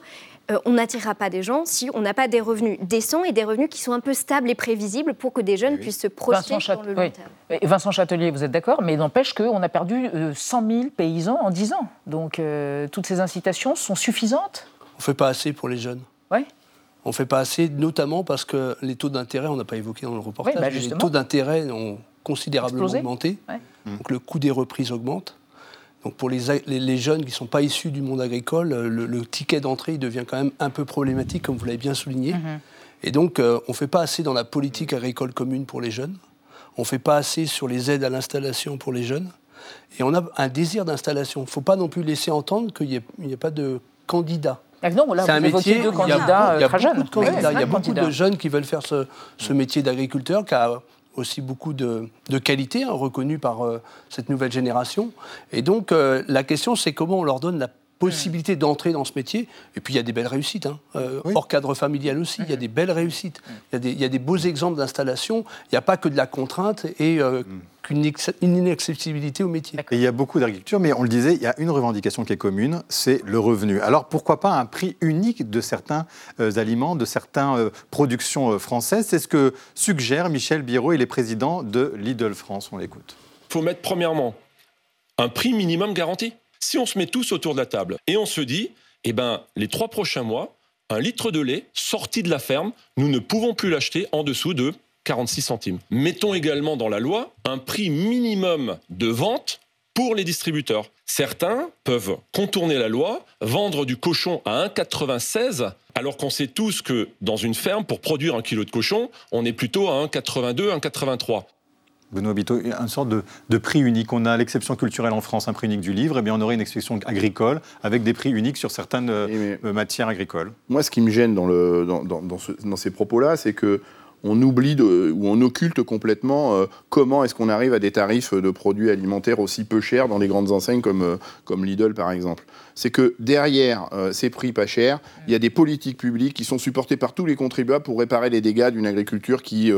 [SPEAKER 16] Euh, on n'attirera pas des gens si on n'a pas des revenus décents et des revenus qui sont un peu stables et prévisibles pour que des jeunes puissent se projeter dans le long terme.
[SPEAKER 1] Vincent Châtelier, vous êtes d'accord, mais il n'empêche qu'on a perdu 100 euh, 000 paysans en 10 ans. Donc euh, toutes ces incitations sont suffisantes?
[SPEAKER 15] On ne fait pas assez pour les jeunes.
[SPEAKER 1] Oui.
[SPEAKER 15] On ne fait pas assez, notamment parce que les taux d'intérêt, on n'a pas évoqué dans le reportage, bah, les taux d'intérêt ont considérablement augmenté. Donc le coût des reprises augmente. Donc pour les, les, jeunes qui ne sont pas issus du monde agricole, euh, le, ticket d'entrée devient quand même un peu problématique, comme vous l'avez bien souligné. Mhm. Et donc euh, on ne fait pas assez dans la politique agricole commune pour les jeunes. On ne fait pas assez sur les aides à l'installation pour les jeunes. Et on a un désir d'installation. Il ne faut pas non plus laisser entendre qu'il n'y ait, pas de candidats.
[SPEAKER 1] Ah c'est un métier, de candidats
[SPEAKER 15] il y a, très jeunes. il y a beaucoup de jeunes qui veulent faire ce, ce métier d'agriculteur, qui a aussi beaucoup de, de qualités hein, par euh, cette nouvelle génération. Et donc, euh, la question, c'est comment on leur donne la possibilité d'entrer dans ce métier. Et puis, il y a des belles réussites. Hein. Euh, hors cadre familial aussi, il y a des belles réussites. Il y a des, il y a des beaux exemples d'installation. Il n'y a pas que de la contrainte et mm une inaccessibilité au métier.
[SPEAKER 9] il y a beaucoup d'agriculture, mais on le disait, il y a une revendication qui est commune, c'est le revenu. Alors pourquoi pas un prix unique de certains euh, aliments, de certaines euh, productions euh, françaises? C'est ce que suggère Michel Biro, il est président de Lidl France. On l'écoute.
[SPEAKER 20] Il faut mettre premièrement un prix minimum garanti. Si on se met tous autour de la table et on se dit, eh ben, les trois prochains mois, un litre de lait sorti de la ferme, nous ne pouvons plus l'acheter en dessous de 46 centimes. Mettons également dans la loi un prix minimum de vente pour les distributeurs. Certains peuvent contourner la loi, vendre du cochon à 1,96 alors qu'on sait tous que dans une ferme, pour produire un kilo de cochon, on est plutôt à 1,82, 1,83.
[SPEAKER 9] Benoît Bito, une sorte de, prix unique. On a l'exception culturelle en France, un prix unique du livre, et bien on aurait une exception agricole avec des prix uniques sur certaines euh, matières agricoles.
[SPEAKER 14] Moi, ce qui me gêne dans, le, dans, dans ces propos-là, c'est que on oublie ou on occulte complètement euh, comment est-ce qu'on arrive à des tarifs de produits alimentaires aussi peu chers dans les grandes enseignes comme, euh, comme Lidl par exemple. C'est que derrière euh, ces prix pas chers, il y a des politiques publiques qui sont supportées par tous les contribuables pour réparer les dégâts d'une agriculture qui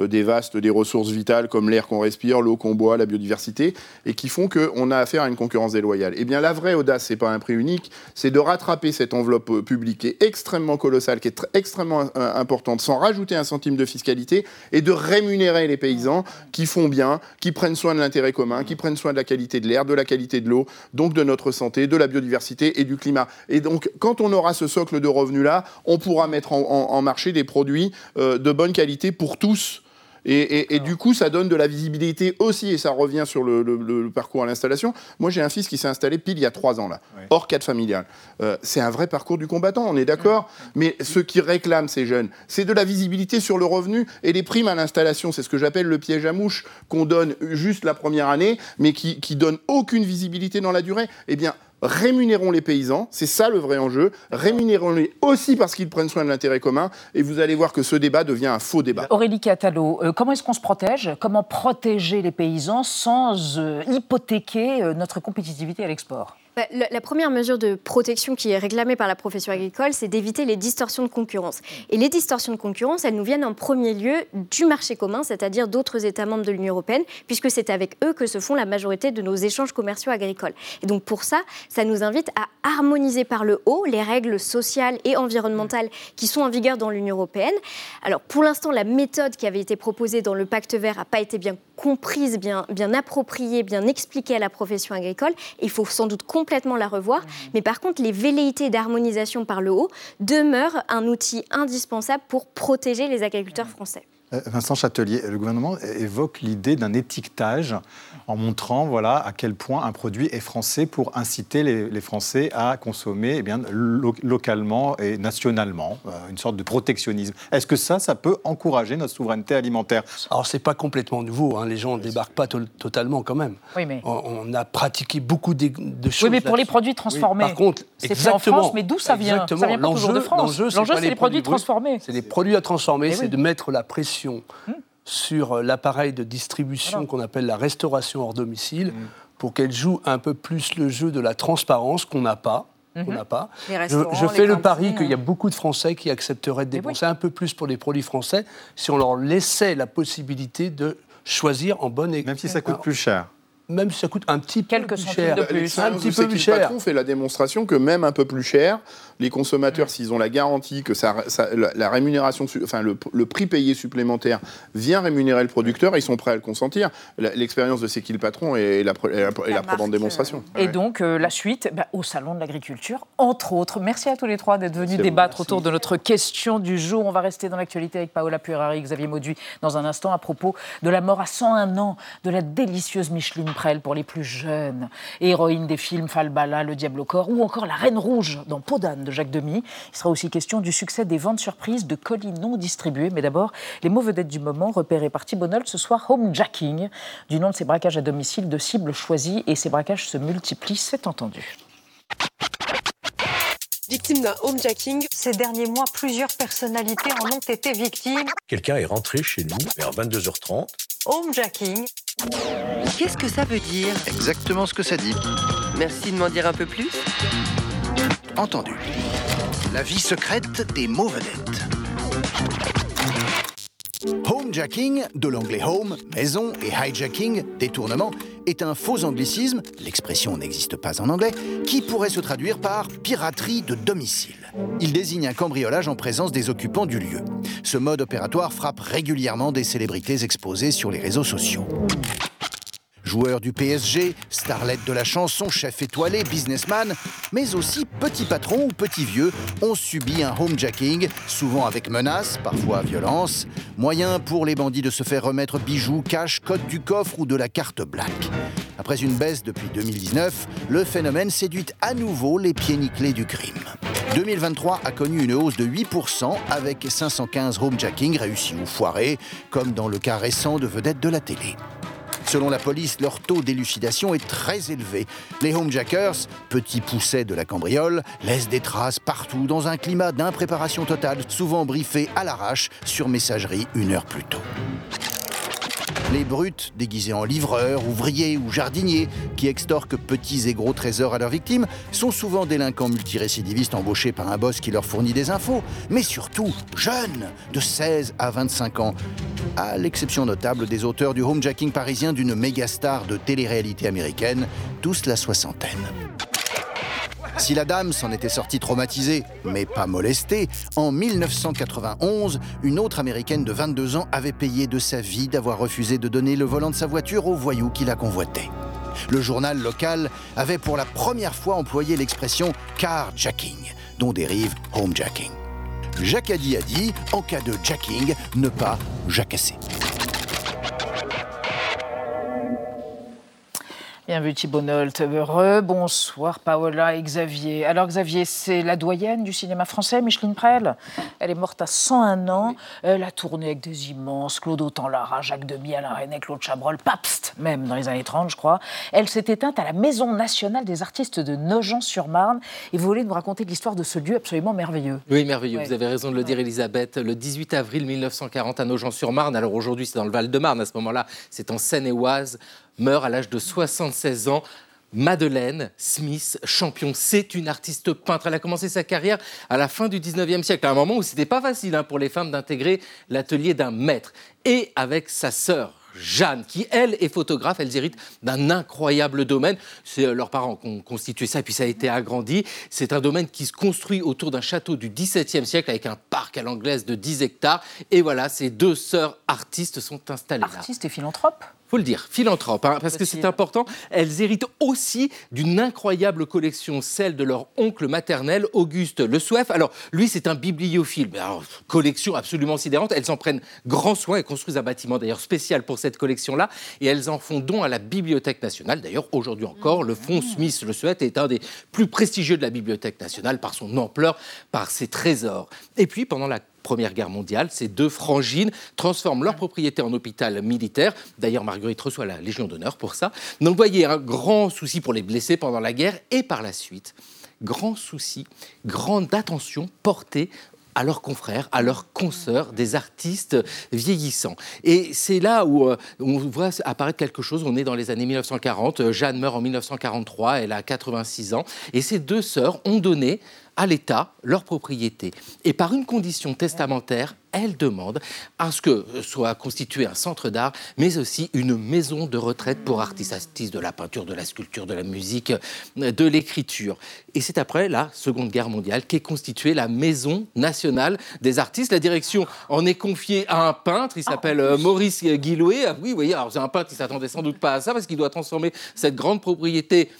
[SPEAKER 14] dévaste des ressources vitales comme l'air qu'on respire, l'eau qu'on boit, la biodiversité, et qui font qu'on a affaire à une concurrence déloyale. Eh bien la vraie audace, c'est pas un prix unique, c'est de rattraper cette enveloppe publique qui est extrêmement colossale, qui est extrêmement importante, sans rajouter un centime de fiscalité et de rémunérer les paysans qui font bien, qui prennent soin de l'intérêt commun, qui prennent soin de la qualité de l'air, de la qualité de l'eau, donc de notre santé, de la biodiversité et du climat. Et donc, quand on aura ce socle de revenus-là, on pourra mettre en, marché des produits euh, de bonne qualité pour tous et, du coup, ça donne de la visibilité aussi, et ça revient sur le, parcours à l'installation. Moi, j'ai un fils qui s'est installé pile il y a trois ans, là, hors cadre familial. Euh, c'est un vrai parcours du combattant, on est d'accord Mais ce qui réclament ces jeunes, c'est de la visibilité sur le revenu et les primes à l'installation. C'est ce que j'appelle le piège à mouche qu'on donne juste la première année, mais qui, qui donne aucune visibilité dans la durée. Eh bien, rémunérons les paysans, c'est ça le vrai enjeu, rémunérons-les aussi parce qu'ils prennent soin de l'intérêt commun, et vous allez voir que ce débat devient un faux débat.
[SPEAKER 1] Aurélie Catalo, euh, comment est-ce qu'on se protège? Comment protéger les paysans sans euh, hypothéquer euh, notre compétitivité à l'export?
[SPEAKER 16] La première mesure de protection qui est réclamée par la profession agricole, c'est d'éviter les distorsions de concurrence. Et les distorsions de concurrence, elles nous viennent en premier lieu du marché commun, c'est-à-dire d'autres États membres de l'Union européenne, puisque c'est avec eux que se font la majorité de nos échanges commerciaux agricoles. Et donc pour ça, ça nous invite à harmoniser par le haut les règles sociales et environnementales qui sont en vigueur dans l'Union européenne. Alors pour l'instant, la méthode qui avait été proposée dans le pacte vert n'a pas été bien comprise, bien, appropriée, bien expliquée à la profession agricole. Il faut sans doute complètement la revoir. Mmh. Mais par contre, les velléités d'harmonisation par le haut demeurent un outil indispensable pour protéger les agriculteurs mmh. français.
[SPEAKER 9] Euh, Vincent Châtelier, le gouvernement évoque l'idée d'un étiquetage en montrant voilà, à quel point un produit est français pour inciter les, Français à consommer eh bien, localement et nationalement, euh, une sorte de protectionnisme. Est-ce que ça, ça peut encourager notre souveraineté alimentaire?
[SPEAKER 15] Alors, ce n'est pas complètement nouveau, hein. les gens ne débarquent pas totalement quand même.
[SPEAKER 1] Oui, mais...
[SPEAKER 15] on, a pratiqué beaucoup de, choses.
[SPEAKER 1] Oui, mais pour les produits transformés.
[SPEAKER 15] par contre,
[SPEAKER 1] c'est en France, mais d'où ça vient? Ça vient pas toujours de France. L'enjeu, c'est les, produits transformés.
[SPEAKER 15] C'est les produits à transformer, c'est de mettre la pression sur l'appareil de distribution qu'on appelle la restauration hors domicile, mm. pour qu'elle joue un peu plus le jeu de la transparence qu'on n'a pas. Mm-hmm. n'a pas. Je, fais le pari qu'il y a beaucoup de Français qui accepteraient de dépenser un peu plus pour les produits français si on leur laissait la possibilité de choisir en bonne...
[SPEAKER 9] Même si ça coûte plus cher
[SPEAKER 15] même si ça coûte un petit
[SPEAKER 1] peu plus cher.
[SPEAKER 14] De plus. Un petit peu plus cher. Le patron fait la démonstration que même un peu plus cher, les consommateurs, s'ils ont la garantie que ça, la, rémunération, enfin le, prix payé supplémentaire vient rémunérer le producteur, ils sont prêts à le consentir. L'expérience de C'est qui le patron est la, la, la, démonstration.
[SPEAKER 1] Et donc euh, la suite bah, au salon de l'agriculture, entre autres. Merci à tous les trois d'être venus débattre autour de notre question du jour. On va rester dans l'actualité avec Paola Purari, Xavier Mauduit dans un instant à propos de la mort à 101 ans de la délicieuse Micheline Pour les plus jeunes, héroïne des films Falbala, Le Diable au corps ou encore La Reine Rouge dans Podane de Jacques Demy. Il sera aussi question du succès des ventes surprises de colis non distribués. Mais d'abord, les mots vedettes du moment repérés par Thibault ce soir, homejacking, du nom de ces braquages à domicile de cibles choisies. Et ces braquages se multiplient, c'est entendu.
[SPEAKER 21] Victime d'un homejacking. Ces derniers mois, plusieurs personnalités en ont été victimes.
[SPEAKER 22] Quelqu'un est rentré chez nous vers 22h30.
[SPEAKER 21] Homejacking.
[SPEAKER 23] Qu'est-ce que ça veut dire?
[SPEAKER 24] Exactement ce que ça dit.
[SPEAKER 23] Merci de m'en dire un peu plus.
[SPEAKER 24] Entendu. La vie secrète des mots vedettes. Homejacking, de l'anglais home, maison, et hijacking, détournement, est un faux anglicisme, l'expression n'existe pas en anglais, qui pourrait se traduire par piraterie de domicile. Il désigne un cambriolage en présence des occupants du lieu. Ce mode opératoire frappe régulièrement des célébrités exposées sur les réseaux sociaux. Joueur du PSG, starlet de la chanson, chef étoilé, businessman, mais aussi petit patron ou petit vieux, ont subi un homejacking, souvent avec menaces, parfois violence, moyen pour les bandits de se faire remettre bijoux, cash, code du coffre ou de la carte black. Après une baisse depuis 2019, le phénomène séduit à nouveau les pieds nickelés du crime. 2023 a connu une hausse de 8% avec 515 homejacking réussis ou foirés, comme dans le cas récent de vedettes de la télé. Selon la police, leur taux d'élucidation est très élevé. Les homejackers, petits poussets de la cambriole, laissent des traces partout dans un climat d'impréparation totale, souvent briefés à l'arrache sur messagerie une heure plus tôt. Les brutes, déguisés en livreurs, ouvriers ou jardiniers, qui extorquent petits et gros trésors à leurs victimes, sont souvent délinquants multirécidivistes embauchés par un boss qui leur fournit des infos, mais surtout jeunes, de 16 à 25 ans, à l'exception notable des auteurs du homejacking parisien d'une méga star de télé-réalité américaine, tous la soixantaine. Si la dame s'en était sortie traumatisée, mais pas molestée, en 1991, une autre américaine de 22 ans avait payé de sa vie d'avoir refusé de donner le volant de sa voiture au voyou qui la convoitait. Le journal local avait pour la première fois employé l'expression carjacking, dont dérive homejacking. Jacadi a dit, en cas de jacking, ne pas jacasser.
[SPEAKER 1] Bienvenue Thibault Nolte. Bonsoir Paola et Xavier. Alors Xavier, c'est la doyenne du cinéma français, Micheline Prel? Elle est morte à 101 ans. Elle a tourné avec des immenses, Claude Autant-Lara, Jacques Demy, Alain René, Claude Chabrol, Pabst, même dans les années 30, je crois. Elle s'est éteinte à la Maison nationale des artistes de Nogent-sur-Marne. Et vous voulez nous raconter l'histoire de ce lieu absolument merveilleux?
[SPEAKER 25] Oui, merveilleux. Vous avez raison de le dire, Elisabeth. Le 18 avril 1940 à Nogent-sur-Marne. Alors aujourd'hui, c'est dans le Val-de-Marne. À ce moment-là, c'est en Seine-et-Oise meurt à l'âge de 76 ans. Madeleine Smith, champion, c'est une artiste peintre. Elle a commencé sa carrière à la fin du 19e siècle, à un moment où c'était pas facile hein, pour les femmes d'intégrer l'atelier d'un maître. Et avec sa sœur, Jeanne, qui elle est photographe, elles héritent d'un incroyable domaine. C'est euh, leurs parents qui ont constitué ça, puis ça a été agrandi. C'est un domaine qui se construit autour d'un château du XVIIe siècle avec un parc à l'anglaise de 10 hectares. Et voilà, ces deux sœurs artistes sont installées.
[SPEAKER 1] Artistes et philanthropes
[SPEAKER 25] faut le dire, philanthrope, hein, parce que c'est important. Elles héritent aussi d'une incroyable collection, celle de leur oncle maternel, Auguste Le Souef. Alors, lui, c'est un bibliophile, alors, collection absolument sidérante. Elles en prennent grand soin et construisent un bâtiment d'ailleurs spécial pour cette collection-là. Et elles en font don à la Bibliothèque nationale. D'ailleurs, aujourd'hui encore, le fonds Smith Le Souef est un des plus prestigieux de la Bibliothèque nationale par son ampleur, par ses trésors. Et puis, pendant la Première Guerre mondiale, ces deux frangines transforment leur propriété en hôpital militaire. D'ailleurs, Marguerite reçoit la Légion d'honneur pour ça. Donc, vous voyez, un grand souci pour les blessés pendant la guerre et par la suite. Grand souci, grande attention portée à leurs confrères, à leurs consoeurs, des artistes vieillissants. Et c'est là où euh, on voit apparaître quelque chose. On est dans les années 1940. Jeanne meurt en 1943, elle a 86 ans. Et ces deux sœurs ont donné à l'État leur propriété. Et par une condition testamentaire, elle demande à ce que soit constitué un centre d'art, mais aussi une maison de retraite pour artistes, artistes de la peinture, de la sculpture, de la musique, de l'écriture. Et c'est après la Seconde Guerre mondiale qu'est constituée la Maison nationale des artistes. La direction en est confiée à un peintre, il s'appelle euh, Maurice Guillouet. Ah oui, vous voyez, alors c'est un peintre qui s'attendait sans doute pas à ça, parce qu'il doit transformer cette grande propriété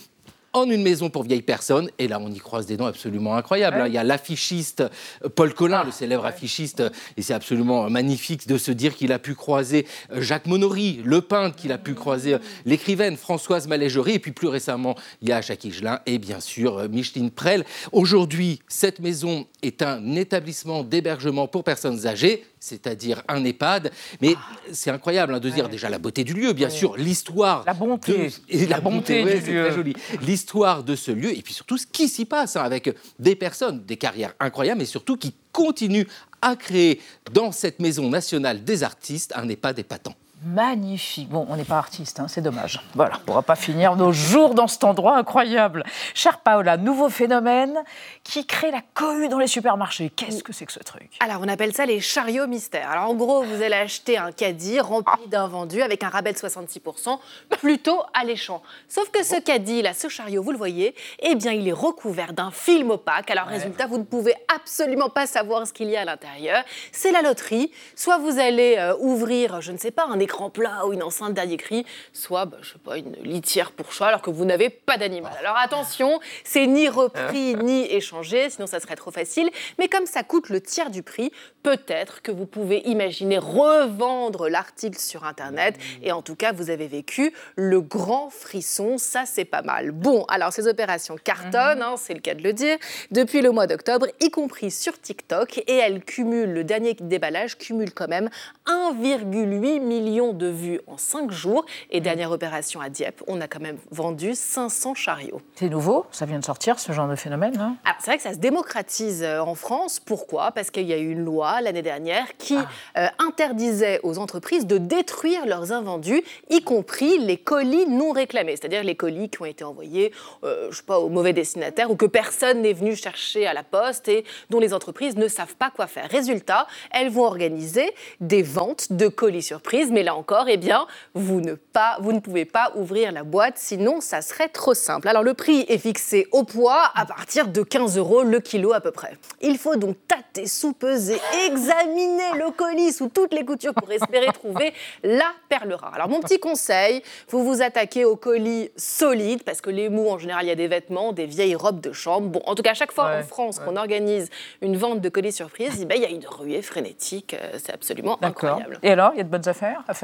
[SPEAKER 25] en une maison pour vieilles personnes. Et là, on y croise des noms absolument incroyables. Hein. Il y a l'affichiste euh, Paul Collin, le célèbre affichiste, et c'est absolument magnifique de se dire qu'il a pu croiser euh, Jacques Monory, le peintre, qu'il a pu croiser euh, l'écrivaine Françoise Malégerie, et puis plus récemment, il y a Jacques Higelin et bien sûr Micheline Prel. Aujourd'hui, cette maison est un établissement d'hébergement pour personnes âgées c'est-à-dire un EHPAD. Mais c'est incroyable hein, de dire déjà la beauté du lieu, bien sûr, l'histoire.
[SPEAKER 1] La bonté.
[SPEAKER 25] et la, bonté, du lieu. joli. L'histoire de ce lieu, et puis surtout ce qui s'y passe, hein, avec des personnes, des carrières incroyables, mais surtout qui continuent à créer dans cette maison nationale des artistes un EHPAD épatant
[SPEAKER 1] magnifique. Bon, on n'est pas artiste, hein, c'est dommage. Voilà, on ne pourra pas finir nos jours dans cet endroit incroyable. Chère Paola, nouveau phénomène qui crée la cohue dans les supermarchés. Qu'est-ce que c'est que ce truc?
[SPEAKER 26] Alors, on appelle ça les chariots mystères. Alors, en gros, vous allez acheter un caddie rempli d'invendus avec un rabais de 66%, plutôt alléchant. Sauf que ce caddie, là, ce chariot, vous le voyez, eh bien, il est recouvert d'un film opaque. Alors, résultat, vous ne pouvez absolument pas savoir ce qu'il y a à l'intérieur. C'est la loterie. Soit vous allez euh, ouvrir, je ne sais pas, un écran plat ou une enceinte dernier cri, soit, bah, je sais pas, une litière pour chat alors que vous n'avez pas d'animal. Alors attention, c'est ni repris ni échangé, sinon ça serait trop facile. Mais comme ça coûte le tiers du prix, peut-être que vous pouvez imaginer revendre l'article sur Internet. Mmh. Et en tout cas, vous avez vécu le grand frisson. Ça, c'est pas mal. Bon, alors ces opérations cartonnent, mmh. hein, c'est le cas de le dire, depuis le mois d'octobre, y compris sur TikTok. Et elles cumulent, le dernier déballage cumule quand même 1,8 million de vues en 5 jours. Et dernière opération à Dieppe, on a quand même vendu 500 chariots.
[SPEAKER 1] C'est nouveau, ça vient de sortir ce genre de phénomène hein
[SPEAKER 26] C'est vrai que ça se démocratise euh, en France. Pourquoi? Parce qu'il y a eu une loi l'année dernière qui ah. euh, interdisait aux entreprises de détruire leurs invendus, y compris les colis non réclamés, c'est-à-dire les colis qui ont été envoyés, euh, je sais pas, au mauvais destinataire ou que personne n'est venu chercher à la poste et dont les entreprises ne savent pas quoi faire. Résultat, elles vont organiser des ventes de colis surprises, mais là encore, eh bien, vous ne, pas, vous ne pouvez pas ouvrir la boîte, sinon ça serait trop simple. Alors le prix est fixé au poids à partir de 15 euros le kilo à peu près. Il faut donc tâter, sous-peser, examiner le colis sous toutes les coutures pour espérer trouver la perle rare. Alors mon petit conseil, vous vous attaquez au colis solide parce que les mous en général il y a des vêtements, des vieilles robes de chambre. Bon, en tout cas, à chaque fois en France qu'on organise une vente de colis surprise, eh ben, il y a une ruée frénétique. Euh, c'est absolument incroyable.
[SPEAKER 1] Et alors, il y a de bonnes affaires à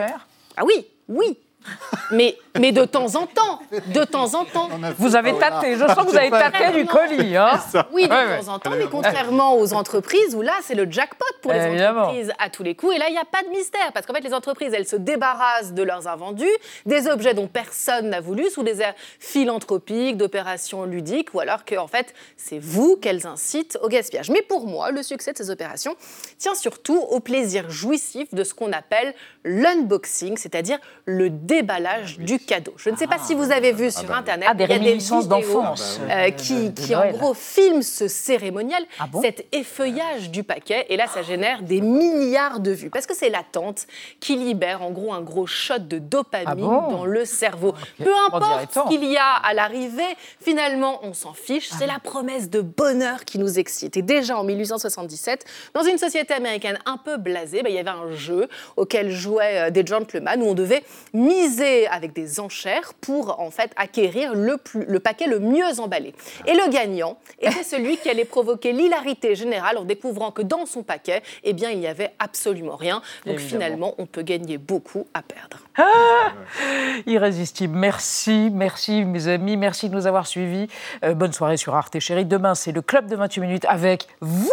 [SPEAKER 26] Ah oui, oui, mais, mais de temps en temps, de temps en temps.
[SPEAKER 1] Vous avez tâté, je sens que vous avez tâté du colis. Hein
[SPEAKER 26] oui, de temps en temps, mais contrairement aux entreprises où là, c'est le jackpot pour les entreprises à tous les coups. Et là, il n'y a pas de mystère, parce qu'en fait, les entreprises, elles se débarrassent de leurs invendus, des objets dont personne n'a voulu, sous des airs philanthropiques, d'opérations ludiques, ou alors que, en fait, c'est vous qu'elles incitent au gaspillage. Mais pour moi, le succès de ces opérations tient surtout au plaisir jouissif de ce qu'on appelle l'unboxing, c'est-à-dire le déballage du cadeau. Je ne sais pas si vous avez vu
[SPEAKER 1] ah
[SPEAKER 26] sur
[SPEAKER 1] bah
[SPEAKER 26] Internet,
[SPEAKER 1] ah, des
[SPEAKER 26] il y a des
[SPEAKER 1] vidéos d'enfance.
[SPEAKER 26] euh, qui, qui en gros filment ce cérémonial, cet effeuillage du paquet, et là ça génère des milliards de vues, parce que c'est l'attente qui libère en gros un gros shot de dopamine dans le cerveau. Peu importe ce qu'il y a à l'arrivée, finalement on s'en fiche, c'est la promesse de bonheur qui nous excite. Et déjà en 1877, dans une société américaine un peu blasée, bah, il y avait un jeu auquel jouaient euh, des gentlemen où on devait miser avec des enchères pour en fait acquérir le, plus, le paquet le mieux emballé. Et le gagnant était celui qui allait provoquer l'hilarité générale en découvrant que dans son paquet, eh bien, il n'y avait absolument rien. Donc finalement, on peut gagner beaucoup à perdre.
[SPEAKER 1] Ah Irrésistible. Merci, merci mes amis, merci de nous avoir suivis. Euh, bonne soirée sur Arte Chérie. Demain, c'est le club de 28 minutes avec vous.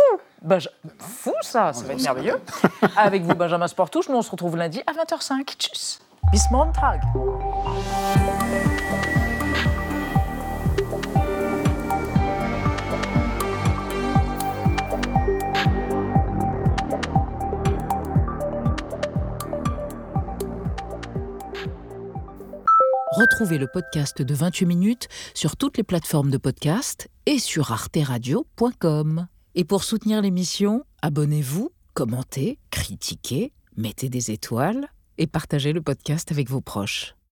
[SPEAKER 1] Fou ça, ça va être merveilleux. Avec vous, Benjamin Sportouche. Nous, on se retrouve lundi à 20h05. Tchuss. Bis.
[SPEAKER 27] Retrouvez le podcast de 28 minutes sur toutes les plateformes de podcast et sur arteradio.com. Et pour soutenir l'émission, abonnez-vous, commentez, critiquez, mettez des étoiles et partagez le podcast avec vos proches.